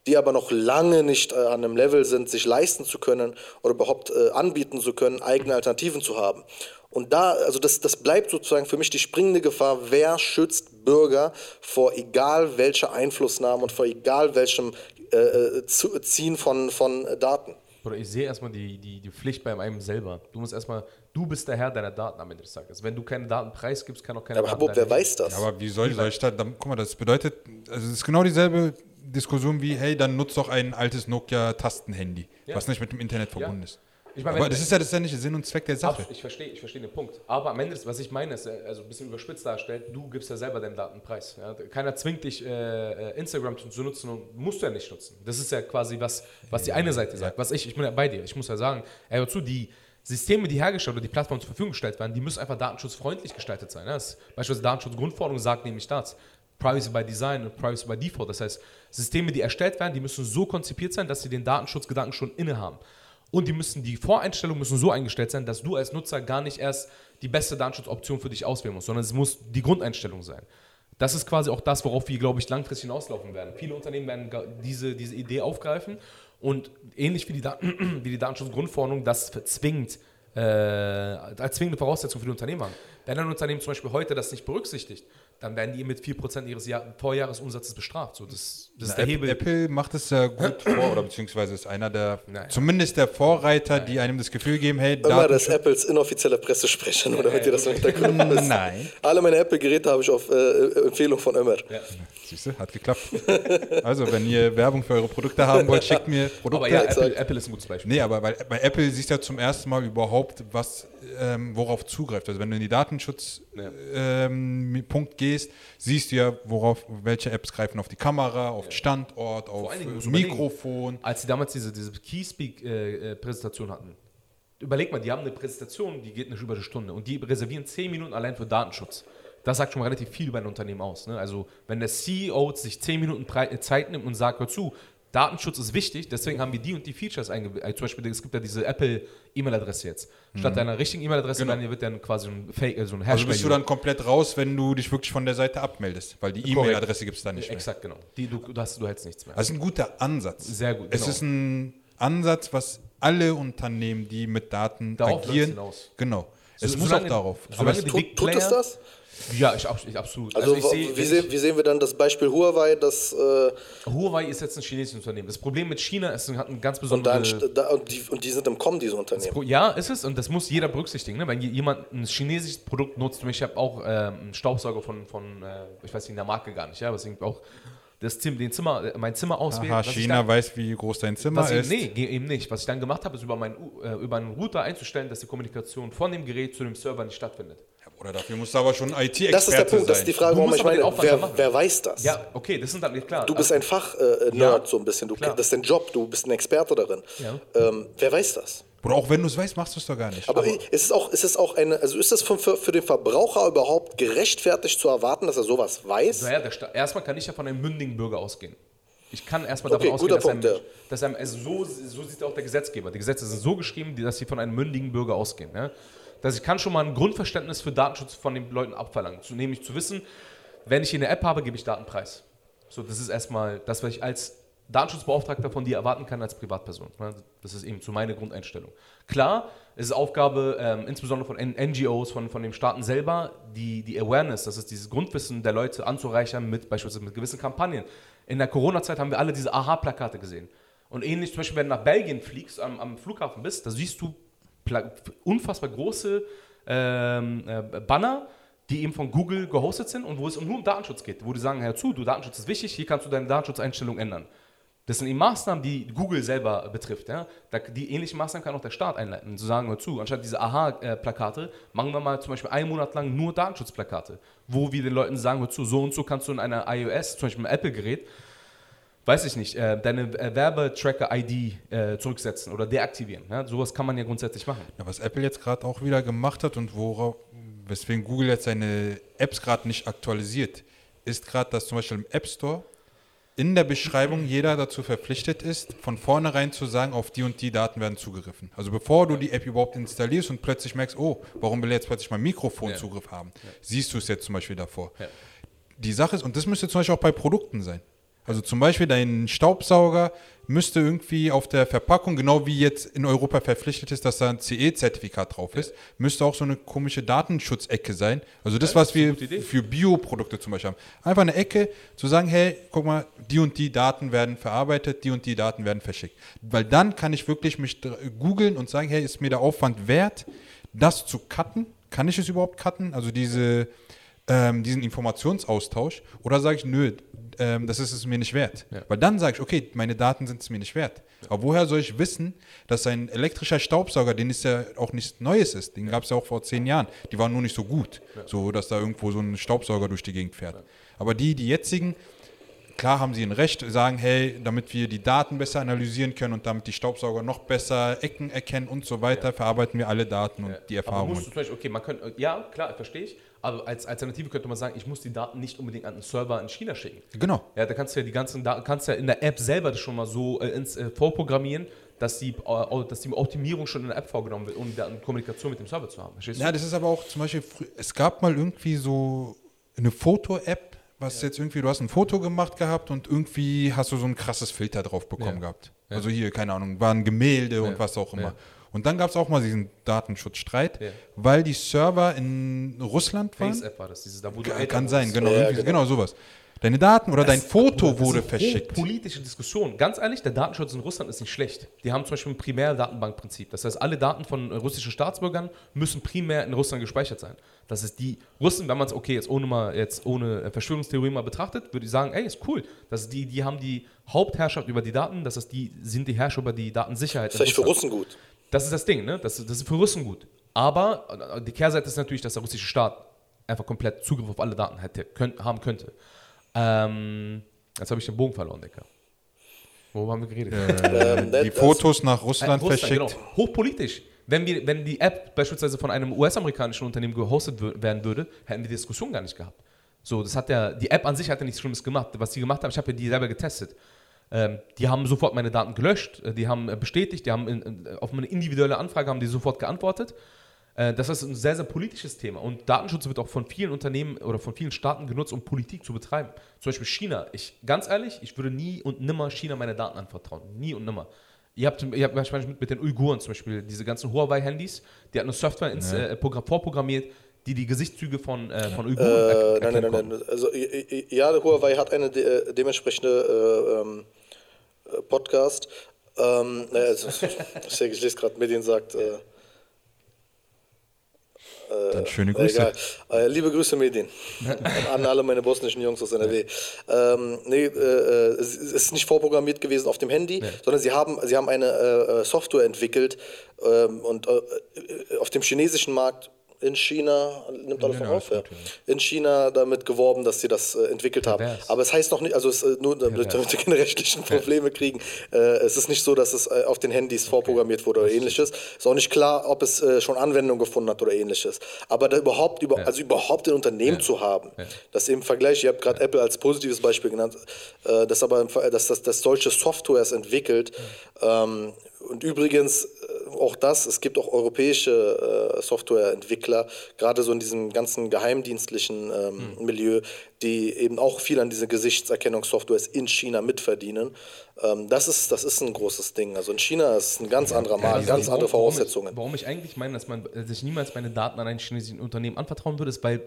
die aber noch lange nicht äh, an einem Level sind, sich leisten zu können oder überhaupt äh, anbieten zu können, eigene Alternativen zu haben. Und da, also das, das bleibt sozusagen für mich die springende Gefahr, wer schützt Bürger vor egal welcher Einflussnahme und vor egal welchem äh, äh, zu, Ziehen von, von Daten. Oder ich sehe erstmal die, die, die Pflicht bei einem selber. Du musst erstmal, du bist der Herr deiner Daten am Ende des Tages. Wenn du keine Daten preisgibst, kann auch keine Aber Daten Habub, wer weiß das? Ja, aber wie soll, soll ich da, dann, guck mal, das bedeutet, also es ist genau dieselbe Diskussion wie, hey, dann nutzt doch ein altes Nokia-Tastenhandy, Ja. was nicht mit dem Internet verbunden Ja. ist. Ich meine, aber das ist ja das ist ja nicht der Sinn und Zweck der Sache. Ich verstehe, ich verstehe den Punkt. Aber am Ende, des- was ich meine, ist, äh, also ein bisschen überspitzt darstellt, du gibst ja selber deinen Datenpreis. Ja? Keiner zwingt dich, äh, äh, Instagram zu zu nutzen und musst du ja nicht nutzen. Das ist ja quasi was, was die eine Seite sagt. Was ich, ich bin ja bei dir. Ich muss ja sagen, ey, hör zu, die Systeme, die hergestellt oder die Plattformen zur Verfügung gestellt werden, die müssen einfach datenschutzfreundlich gestaltet sein. Ja? Das, beispielsweise Datenschutzgrundverordnung sagt nämlich das. Privacy by Design und Privacy by Default. Das heißt, Systeme, die erstellt werden, die müssen so konzipiert sein, dass sie den Datenschutzgedanken schon innehaben. Und die müssen, die Voreinstellungen müssen so eingestellt sein, dass du als Nutzer gar nicht erst die beste Datenschutzoption für dich auswählen musst, sondern es muss die Grundeinstellung sein. Das ist quasi auch das, worauf wir, glaube ich, langfristig hinauslaufen werden. Viele Unternehmen werden diese, diese Idee aufgreifen und ähnlich wie die, Dat *clears throat* wie die Datenschutzgrundverordnung das zwingt, äh, als zwingende Voraussetzung für die Unternehmen haben. Wenn ein Unternehmen zum Beispiel heute das nicht berücksichtigt, dann werden die mit 4% ihres Jahr Vorjahresumsatzes bestraft. So, das, das ist der Apple, Hebel. Apple macht es ja gut *clears throat* vor, oder beziehungsweise ist einer der, Naja. zumindest der Vorreiter, die einem das Gefühl geben, hey, Immer das Apples inoffizieller Pressesprecher, nur damit ihr das im Hintergrund *laughs* wisst. Nein. Alle meine Apple-Geräte habe ich auf äh, Empfehlung von Ömer. Ja. Siehst du, hat geklappt. also, wenn ihr Werbung für eure Produkte haben wollt, *laughs* schickt mir Produkte. Aber ja. Apple, Apple ist ein gutes Beispiel. Nee, aber bei, bei Apple siehst du ja zum ersten Mal überhaupt, was, ähm, worauf zugreift. Also wenn du in die Datenschutzpunkt Ja. ähm, gehst, siehst du ja, worauf, welche Apps greifen auf die Kamera, auf Standort, auf allen Dingen äh. Mikrofon. als sie damals diese, diese Keyspeak-Präsentation hatten, überleg mal, die haben eine Präsentation, die geht nicht über eine Stunde und die reservieren 10 Minuten allein für Datenschutz. Das sagt schon mal relativ viel über ein Unternehmen aus. Ne? Also, wenn der CEO sich 10 Minuten äh, Zeit nimmt und sagt, hör zu, Datenschutz ist wichtig, deswegen haben wir die und die Features eingebaut. Zum Beispiel, es gibt ja diese Apple-E-Mail-Adresse jetzt. Statt deiner richtigen E-Mail-Adresse Genau. dann wird dann quasi ein Fake, äh, so ein Also Hashtag. bist du dann komplett raus, wenn du dich wirklich von der Seite abmeldest, weil die E-Mail-Adresse gibt es da nicht mehr. Exakt, genau. Die, du, du, hast, du hältst nichts mehr. Das ist ein guter Ansatz. Sehr gut, Es genau. ist ein Ansatz, was alle Unternehmen, die mit Daten Darauf agieren, hinaus. genau. Es So- muss auch darauf. Aber es tut, Tut es das? Ja, ich, ich absolut. Also, ich sehe, wie, sehen, wie sehen wir dann das Beispiel Huawei, das äh, Huawei ist jetzt ein chinesisches Unternehmen. Das Problem mit China ist, es hat ein ganz und, besondere... dann, st- da, und, die, und die sind im Kommen, diese Unternehmen. Pro- Ja, ist es und das muss jeder berücksichtigen. Ne? Wenn je- jemand ein chinesisches Produkt nutzt, ich habe auch ähm, einen Staubsauger von, von äh, ich weiß nicht, der Marke gar nicht, ja, aber deswegen auch das Zimmer, den Zimmer, äh, mein Zimmer auswählen. aha, China dann- weiß, wie groß dein Zimmer ich, ist. nee, eben nicht. Was ich dann gemacht habe, ist über, meinen, U- äh, über einen Router einzustellen, dass die Kommunikation von dem Gerät zu dem Server nicht stattfindet. Oder dafür musst du aber schon IT-Experte Das ist der Punkt, das ist die Frage, warum ich aber den meine, wer, wer weiß das? Ja, okay, das sind dann klar. Du bist ein Fach-Nerd Ja, so ein bisschen, du, klar. das ist dein Job, du bist ein Experte darin. Ja. Ähm, wer weiß das? Oder auch wenn du es weißt, machst du es doch gar nicht. Aber ist es auch, ist es auch eine, also ist es für, für, den Verbraucher überhaupt gerechtfertigt zu erwarten, dass er sowas weiß? Naja, der erstmal kann ich ja von einem mündigen Bürger ausgehen. Ich kann erstmal Okay, davon ausgehen, guter dass, Punkt, einem, ja. dass einem, also so, so sieht auch der Gesetzgeber. Die Gesetze sind so geschrieben, dass sie von einem mündigen Bürger ausgehen. Ne? Dass ich kann schon mal ein Grundverständnis für Datenschutz von den Leuten abverlangen. Zu, nämlich zu wissen, wenn ich hier eine App habe, gebe ich Datenpreis. So, das ist erstmal das, was ich als Datenschutzbeauftragter von dir erwarten kann als Privatperson. Ne? Das ist eben so meine Grundeinstellung. Klar, es ist Aufgabe ähm, insbesondere von NGOs, von, von den Staaten selber, die, die Awareness, das ist dieses Grundwissen der Leute anzureichern mit beispielsweise mit gewissen Kampagnen. In der Corona-Zeit haben wir alle diese Aha-Plakate gesehen. Und ähnlich zum Beispiel, wenn du nach Belgien fliegst, am, am Flughafen bist, da siehst du unfassbar große ähm, äh, Banner, die eben von Google gehostet sind und wo es nur um Datenschutz geht, wo die sagen, hör zu, du Datenschutz ist wichtig, hier kannst du deine Datenschutzeinstellung ändern. Das sind eben Maßnahmen, die Google selber betrifft. Ja? Die ähnlichen Maßnahmen kann auch der Staat einleiten, zu sagen, hör zu, anstatt diese Aha-Plakate, machen wir mal zum Beispiel einen Monat lang nur Datenschutzplakate, wo wir den Leuten sagen, hör zu, so und so kannst du in einer iOS, zum Beispiel im Apple-Gerät, weiß ich nicht, äh, deine äh, Werbetracker-ID äh, zurücksetzen oder deaktivieren. Ja? Sowas kann man ja grundsätzlich machen. Ja, was Apple jetzt gerade auch wieder gemacht hat und worauf, weswegen Google jetzt seine Apps gerade nicht aktualisiert, ist gerade, dass zum Beispiel im App Store in der Beschreibung jeder dazu verpflichtet ist, von vornherein zu sagen, auf die und die Daten werden zugegriffen. Also bevor du die App überhaupt installierst und plötzlich merkst, oh, warum will jetzt plötzlich mein Mikrofon Ja. Zugriff haben, siehst du es jetzt zum Beispiel davor. Ja. Die Sache ist, und das müsste zum Beispiel auch bei Produkten sein. Also zum Beispiel dein Staubsauger müsste irgendwie auf der Verpackung, genau wie jetzt in Europa verpflichtet ist, dass da ein CE-Zertifikat drauf ist, müsste auch so eine komische Datenschutzecke sein. Also das, was wir für Bioprodukte zum Beispiel haben. Einfach eine Ecke, zu sagen, hey, guck mal, die und die Daten werden verarbeitet, die und die Daten werden verschickt. Weil dann kann ich wirklich mich googeln und sagen, hey, ist mir der Aufwand wert, das zu cutten? Kann ich es überhaupt cutten? Also diese, ähm, diesen Informationsaustausch? Oder sage ich, nö, ähm, das ist es mir nicht wert? Ja. Weil dann sage ich, okay, meine Daten sind es mir nicht wert. Aber woher soll ich wissen, dass ein elektrischer Staubsauger, den es ja auch nichts Neues ist, den gab es ja auch vor zehn Jahren, die waren nur nicht so gut, so dass da irgendwo so ein Staubsauger durch die Gegend fährt. Aber die, die jetzigen, klar haben sie ein Recht, sagen, hey, damit wir die Daten besser analysieren können und damit die Staubsauger noch besser Ecken erkennen und so weiter, verarbeiten wir alle Daten und die Aber Erfahrungen. musst du zum Beispiel, okay, man könnte, ja, klar, verstehe ich, aber als Alternative könnte man sagen, ich muss die Daten nicht unbedingt an einen Server in China schicken. Genau. Ja, da kannst du ja die ganzen Daten, kannst ja in der App selber das schon mal so äh, ins, äh, vorprogrammieren, dass die, äh, dass die Optimierung schon in der App vorgenommen wird, um dann Kommunikation mit dem Server zu haben. Verstehst? Ja, das ist aber auch zum Beispiel, es gab mal irgendwie so eine Foto-App, was jetzt irgendwie, du hast ein Foto gemacht gehabt und irgendwie hast du so ein krasses Filter drauf bekommen Ja. gehabt. Also hier, keine Ahnung, waren Gemälde und Ja. was auch immer. Und dann gab es auch mal diesen Datenschutzstreit, Ja. weil die Server in Russland waren. Face-App war das, dieses, da wo du Kann, kann sein, genau, Ja, genau. genau. sowas. Deine Daten oder dein Das- Foto das wurde verschickt. Politische Diskussion. Ganz ehrlich, der Datenschutz in Russland ist nicht schlecht. Die haben zum Beispiel ein Primärdatenbankprinzip. Das heißt, alle Daten von äh, russischen Staatsbürgern müssen primär in Russland gespeichert sein. Das ist die Russen, wenn man es okay jetzt ohne mal jetzt ohne äh, Verschwörungstheorie mal betrachtet, würde ich sagen, ey, ist cool. Das ist die, die haben die Hauptherrschaft über die Daten. Das ist die sind die Herrscher über die Datensicherheit. in Vielleicht für. Russen gut. Das ist das Ding, ne? Das, das ist für Russen gut. Aber äh, die Kehrseite ist natürlich, dass der russische Staat einfach komplett Zugriff auf alle Daten hätte, könnt, haben könnte. Ähm, jetzt habe ich den Bogen verloren, Decker. Worüber haben wir geredet? *laughs* Ähm, die das- Fotos nach Russland Russland, verschickt. Genau. Hochpolitisch. Wenn, wir, wenn die App beispielsweise von einem US-amerikanischen Unternehmen gehostet werden würde, hätten wir die Diskussion gar nicht gehabt. So, das hat ja, die App an sich hat ja nichts Schlimmes gemacht. Was die gemacht haben, ich habe ja die selber getestet. Ähm, die haben sofort meine Daten gelöscht, äh, die haben äh, bestätigt, die haben in, in, auf meine individuelle Anfrage haben die sofort geantwortet. Äh, das ist ein sehr, sehr politisches Thema. Und Datenschutz wird auch von vielen Unternehmen oder von vielen Staaten genutzt, um Politik zu betreiben. Zum Beispiel China. Ich, ganz ehrlich, ich würde nie und nimmer China meine Daten anvertrauen. Nie und nimmer. Ihr habt, ihr habt wahrscheinlich mit, mit den Uiguren zum Beispiel diese ganzen Huawei-Handys, die hat eine Software ins, Ja. äh, Programm, vorprogrammiert, die die Gesichtszüge von, äh, von Uiguren Äh, nein, erkennen nein, nein, nein. Also, ja, Huawei hat eine de äh, dementsprechende äh, ähm, äh, Podcast. Ähm, also, *laughs* ich, ich lese gerade, Medien sagt. Äh, Dann schöne äh, Grüße. egal. Äh, liebe Grüße, Medien. *laughs* An alle meine bosnischen Jungs aus NRW. Ähm, nee, äh, äh, es ist nicht vorprogrammiert gewesen auf dem Handy, sondern sie haben, sie haben eine äh, äh, Software entwickelt ähm, und äh, äh, auf dem chinesischen Markt in China, nimmt noch Ja, auf, ja. in China damit geworben, dass sie das äh, entwickelt haben. Pervers. Aber es heißt noch nicht, also es, äh, nur damit, damit wir keine rechtlichen Probleme kriegen, äh, es ist nicht so, dass es äh, auf den Handys vorprogrammiert wurde oder ähnliches. Ist auch nicht klar, ob es äh, schon Anwendung gefunden hat oder ähnliches. Aber da überhaupt, über, also überhaupt ein Unternehmen zu haben, das im Vergleich, ihr habt gerade Apple als positives Beispiel genannt, äh, das aber dass das dass solche Softwares entwickelt. Ähm, und übrigens, auch das, es gibt auch europäische äh, Softwareentwickler, gerade so in diesem ganzen geheimdienstlichen ähm, Milieu, die eben auch viel an diese Gesichtserkennungssoftwares in China mitverdienen. Ähm, das, ist, das ist ein großes Ding. Also in China ist ein ganz anderer Markt, Also ganz warum- andere warum Voraussetzungen. Ich, warum ich eigentlich meine, dass man dass ich niemals meine Daten an ein chinesisches Unternehmen anvertrauen würde, ist, weil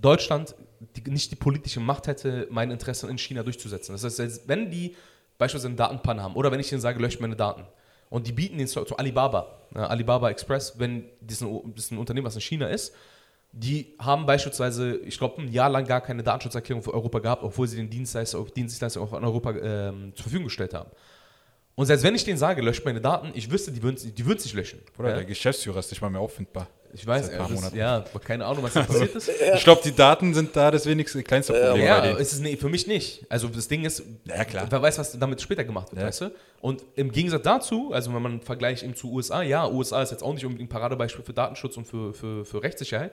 Deutschland die, nicht die politische Macht hätte, meine Interessen in China durchzusetzen. Das heißt, wenn die beispielsweise einen Datenpan haben oder wenn ich ihnen sage, löscht meine Daten und die bieten den zu, zu Alibaba, äh, Alibaba Express, wenn das ist, ein, das ist ein Unternehmen, was in China ist, die haben beispielsweise, ich glaube, ein Jahr lang gar keine Datenschutzerklärung für Europa gehabt, obwohl sie den Dienstleister, Dienstleister auch an Europa ähm, zur Verfügung gestellt haben. Und selbst wenn ich denen sage, löscht meine Daten, ich wüsste, die würden die würden es nicht löschen. Oder ja? der Geschäftsführer ist nicht mal mehr auffindbar. Ich weiß, Seit ein paar ja, das, Monaten. ja, aber keine Ahnung, was da passiert ist. *laughs* Ich glaube, die Daten sind da das wenigste, kleinste Problem Ja, es ist nee, für mich nicht. Also das Ding ist, Ja, klar. wer weiß, was damit später gemacht wird, Ja. weißt du? Und im Gegensatz dazu, also wenn man einen Vergleich eben zu USA, ja, USA ist jetzt auch nicht unbedingt ein Paradebeispiel für Datenschutz und für, für, für Rechtssicherheit,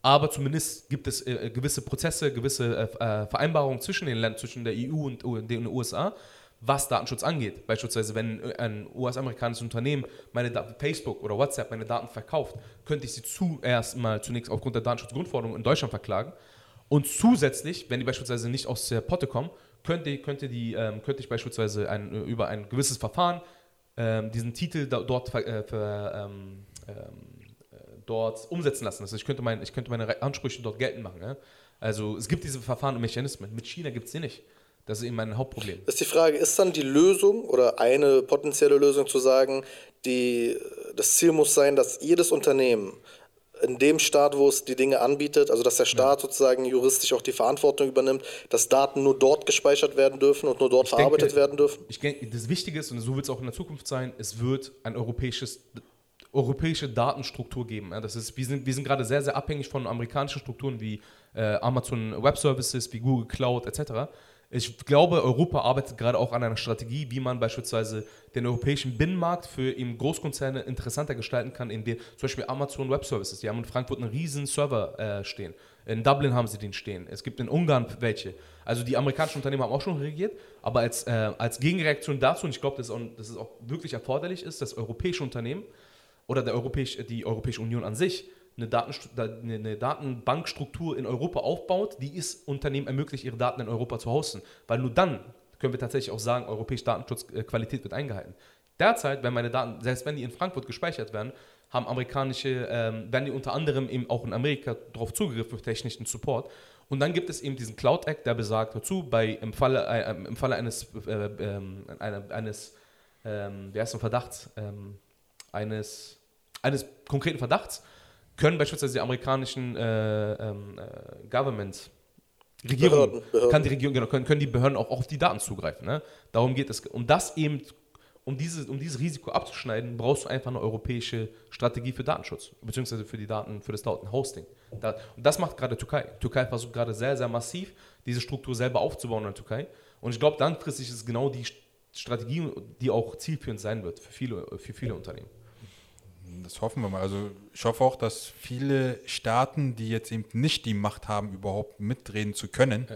aber zumindest gibt es äh, gewisse Prozesse, gewisse äh, äh, Vereinbarungen zwischen den Ländern, zwischen der EU und den USA, was Datenschutz angeht. Beispielsweise, wenn ein US-amerikanisches Unternehmen meine Daten, Facebook oder WhatsApp meine Daten verkauft, könnte ich sie zuerst mal zunächst aufgrund der Datenschutzgrundverordnung in Deutschland verklagen. Und zusätzlich, wenn die beispielsweise nicht aus der Potte kommen, könnte, könnte, die, ähm, könnte ich beispielsweise ein, über ein gewisses Verfahren ähm, diesen Titel da, dort, äh, ver, ähm, ähm, äh, dort umsetzen lassen. Also ich könnte, mein, ich könnte meine Ansprüche dort geltend machen. Ja? Also es gibt diese Verfahren und Mechanismen. Mit China gibt es sie nicht. Das ist eben mein Hauptproblem. ist die Frage, ist dann die Lösung oder eine potenzielle Lösung zu sagen, die, das Ziel muss sein, dass jedes Unternehmen in dem Staat, wo es die Dinge anbietet, also dass der Staat sozusagen juristisch auch die Verantwortung übernimmt, dass Daten nur dort gespeichert werden dürfen und nur dort verarbeitet denke, werden dürfen? Ich denke, das Wichtige ist, und so wird es auch in der Zukunft sein, es wird ein europäisches, europäische Datenstruktur geben. Ja, das ist, wir sind, wir sind gerade sehr, sehr abhängig von amerikanischen Strukturen wie äh, Amazon Web Services, wie Google Cloud etc. Ich glaube, Europa arbeitet gerade auch an einer Strategie, wie man beispielsweise den europäischen Binnenmarkt für eben Großkonzerne interessanter gestalten kann, in dem zum Beispiel Amazon Web Services, die haben in Frankfurt einen riesen Server äh, stehen. In Dublin haben sie den stehen. Es gibt in Ungarn welche. Also die amerikanischen Unternehmen haben auch schon reagiert, aber als, äh, als Gegenreaktion dazu, und ich glaube, dass, dass es auch wirklich erforderlich ist, dass europäische Unternehmen oder der Europäisch, die Europäische Union an sich eine, eine, Datenbankstruktur in Europa aufbaut, die es Unternehmen ermöglicht, ihre Daten in Europa zu hosten. Weil nur dann können wir tatsächlich auch sagen, europäische Datenschutzqualität wird eingehalten. Derzeit, wenn meine Daten, selbst wenn die in Frankfurt gespeichert werden, haben amerikanische, ähm, werden die unter anderem eben auch in Amerika darauf Zugriff für technischen Support. Und dann gibt es eben diesen Cloud Act, der besagt dazu, bei, im, Falle, äh, im Falle eines, äh, ähm, einer, eines ähm, wie heißt das, Verdachts, ähm, eines, eines konkreten Verdachts, können beispielsweise die amerikanischen äh, ähm, äh, Government, Regierung, Behörden, Behörden. kann die Regierung, genau, können, können die Behörden auch auf die Daten zugreifen. Ne? Darum geht es. Um das eben, um dieses, um dieses Risiko abzuschneiden, brauchst du einfach eine europäische Strategie für Datenschutz, beziehungsweise für die Daten, für das Datenhosting. Da, und das macht gerade Türkei. Türkei versucht gerade sehr, sehr massiv, diese Struktur selber aufzubauen in der Türkei. Und ich glaube, langfristig ist es genau die Strategie, die auch zielführend sein wird für viele, für viele Unternehmen. Das hoffen wir mal. Also ich hoffe auch, dass viele Staaten, die jetzt eben nicht die Macht haben, überhaupt mitreden zu können,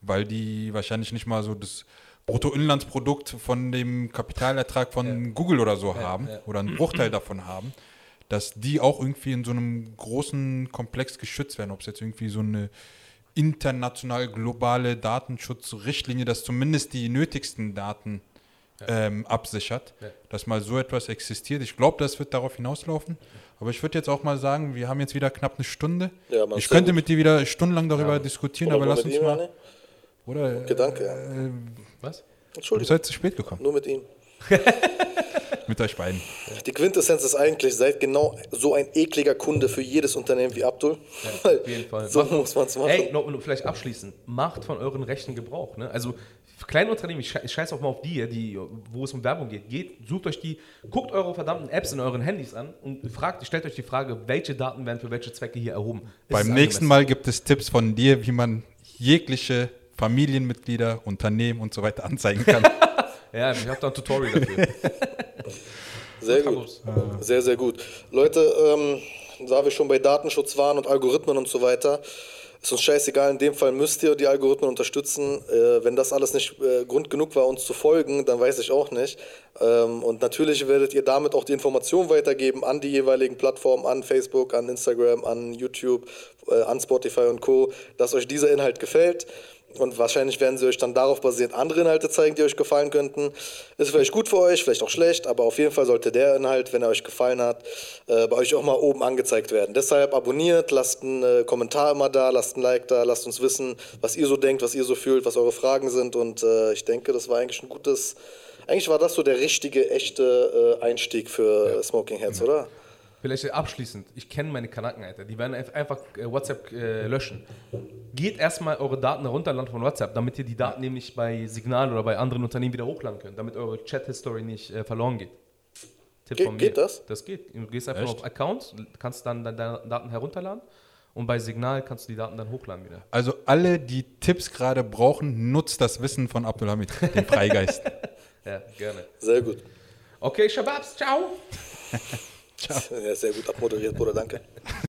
weil die wahrscheinlich nicht mal so das Bruttoinlandsprodukt von dem Kapitalertrag von Google oder so haben ja. oder einen Bruchteil davon haben, dass die auch irgendwie in so einem großen Komplex geschützt werden. Ob es jetzt irgendwie so eine international globale Datenschutzrichtlinie, dass zumindest die nötigsten Daten ähm, absichert, Ja. dass mal so etwas existiert. Ich glaube, das wird darauf hinauslaufen. Aber ich würde jetzt auch mal sagen, wir haben jetzt wieder knapp eine Stunde. Ja, Mann, ich könnte gut. mit dir wieder stundenlang darüber diskutieren, aber lass uns mal. Manni? Oder Gedanke, ja. Was? du Entschuldigung, seid zu spät gekommen nur mit ihm. *laughs* mit euch beiden. Die Quintessenz ist eigentlich, seid genau so ein ekliger Kunde für jedes Unternehmen wie Abdul. Weil *laughs* Auf jeden Fall. So Macht- muss man es machen. Ey, noch, noch vielleicht abschließend. Macht von euren Rechten Gebrauch. Ne? Also kleine Unternehmen, ich schei- ich scheiß auch mal auf die, die, wo es um Werbung geht. geht. Sucht euch die, guckt eure verdammten Apps in euren Handys an und fragt, stellt euch die Frage, welche Daten werden für welche Zwecke hier erhoben. Ist Beim nächsten? Mal gibt es Tipps von dir, wie man jegliche Familienmitglieder, Unternehmen und so weiter anzeigen kann. *laughs* Ja, ich habe da ein Tutorial dafür. *laughs* Sehr gut. Sehr, sehr gut. Leute, ähm, da wir schon bei Datenschutz waren und Algorithmen und so weiter, ist uns scheißegal, in dem Fall müsst ihr die Algorithmen unterstützen. Äh, wenn das alles nicht äh, Grund genug war, uns zu folgen, dann weiß ich auch nicht. Ähm, und natürlich werdet ihr damit auch die Information weitergeben an die jeweiligen Plattformen, an Facebook, an Instagram, an YouTube, äh, an Spotify und Co., dass euch dieser Inhalt gefällt. Und wahrscheinlich werden sie euch dann darauf basierend andere Inhalte zeigen, die euch gefallen könnten. Ist vielleicht gut für euch, vielleicht auch schlecht, aber auf jeden Fall sollte der Inhalt, wenn er euch gefallen hat, äh, bei euch auch mal oben angezeigt werden. Deshalb abonniert, lasst einen äh, Kommentar immer da, lasst ein Like da, lasst uns wissen, was ihr so denkt, was ihr so fühlt, was eure Fragen sind. Und äh, ich denke, das war eigentlich ein gutes, eigentlich war das so der richtige, echte äh, Einstieg für äh, Smoking Heads, oder? Vielleicht abschließend, ich kenne meine Kanaken, Alter. Die werden einf- einfach äh, WhatsApp äh, löschen. Geht erstmal eure Daten herunterladen von WhatsApp, damit ihr die Daten nämlich bei Signal oder bei anderen Unternehmen wieder hochladen könnt, damit eure Chat-History nicht äh, verloren geht. Tipp Ge- von mir. geht das? Das geht. Du gehst einfach Echt? auf Accounts, kannst dann deine Daten herunterladen und bei Signal kannst du die Daten dann hochladen wieder. Also alle, die Tipps gerade brauchen, nutzt das Wissen von Abdulhamid, den Freigeist. *laughs* Ja, gerne. Sehr gut. Okay, Shababs, *laughs* ciao. Ja, sehr gut abmoderiert, Bruder, danke.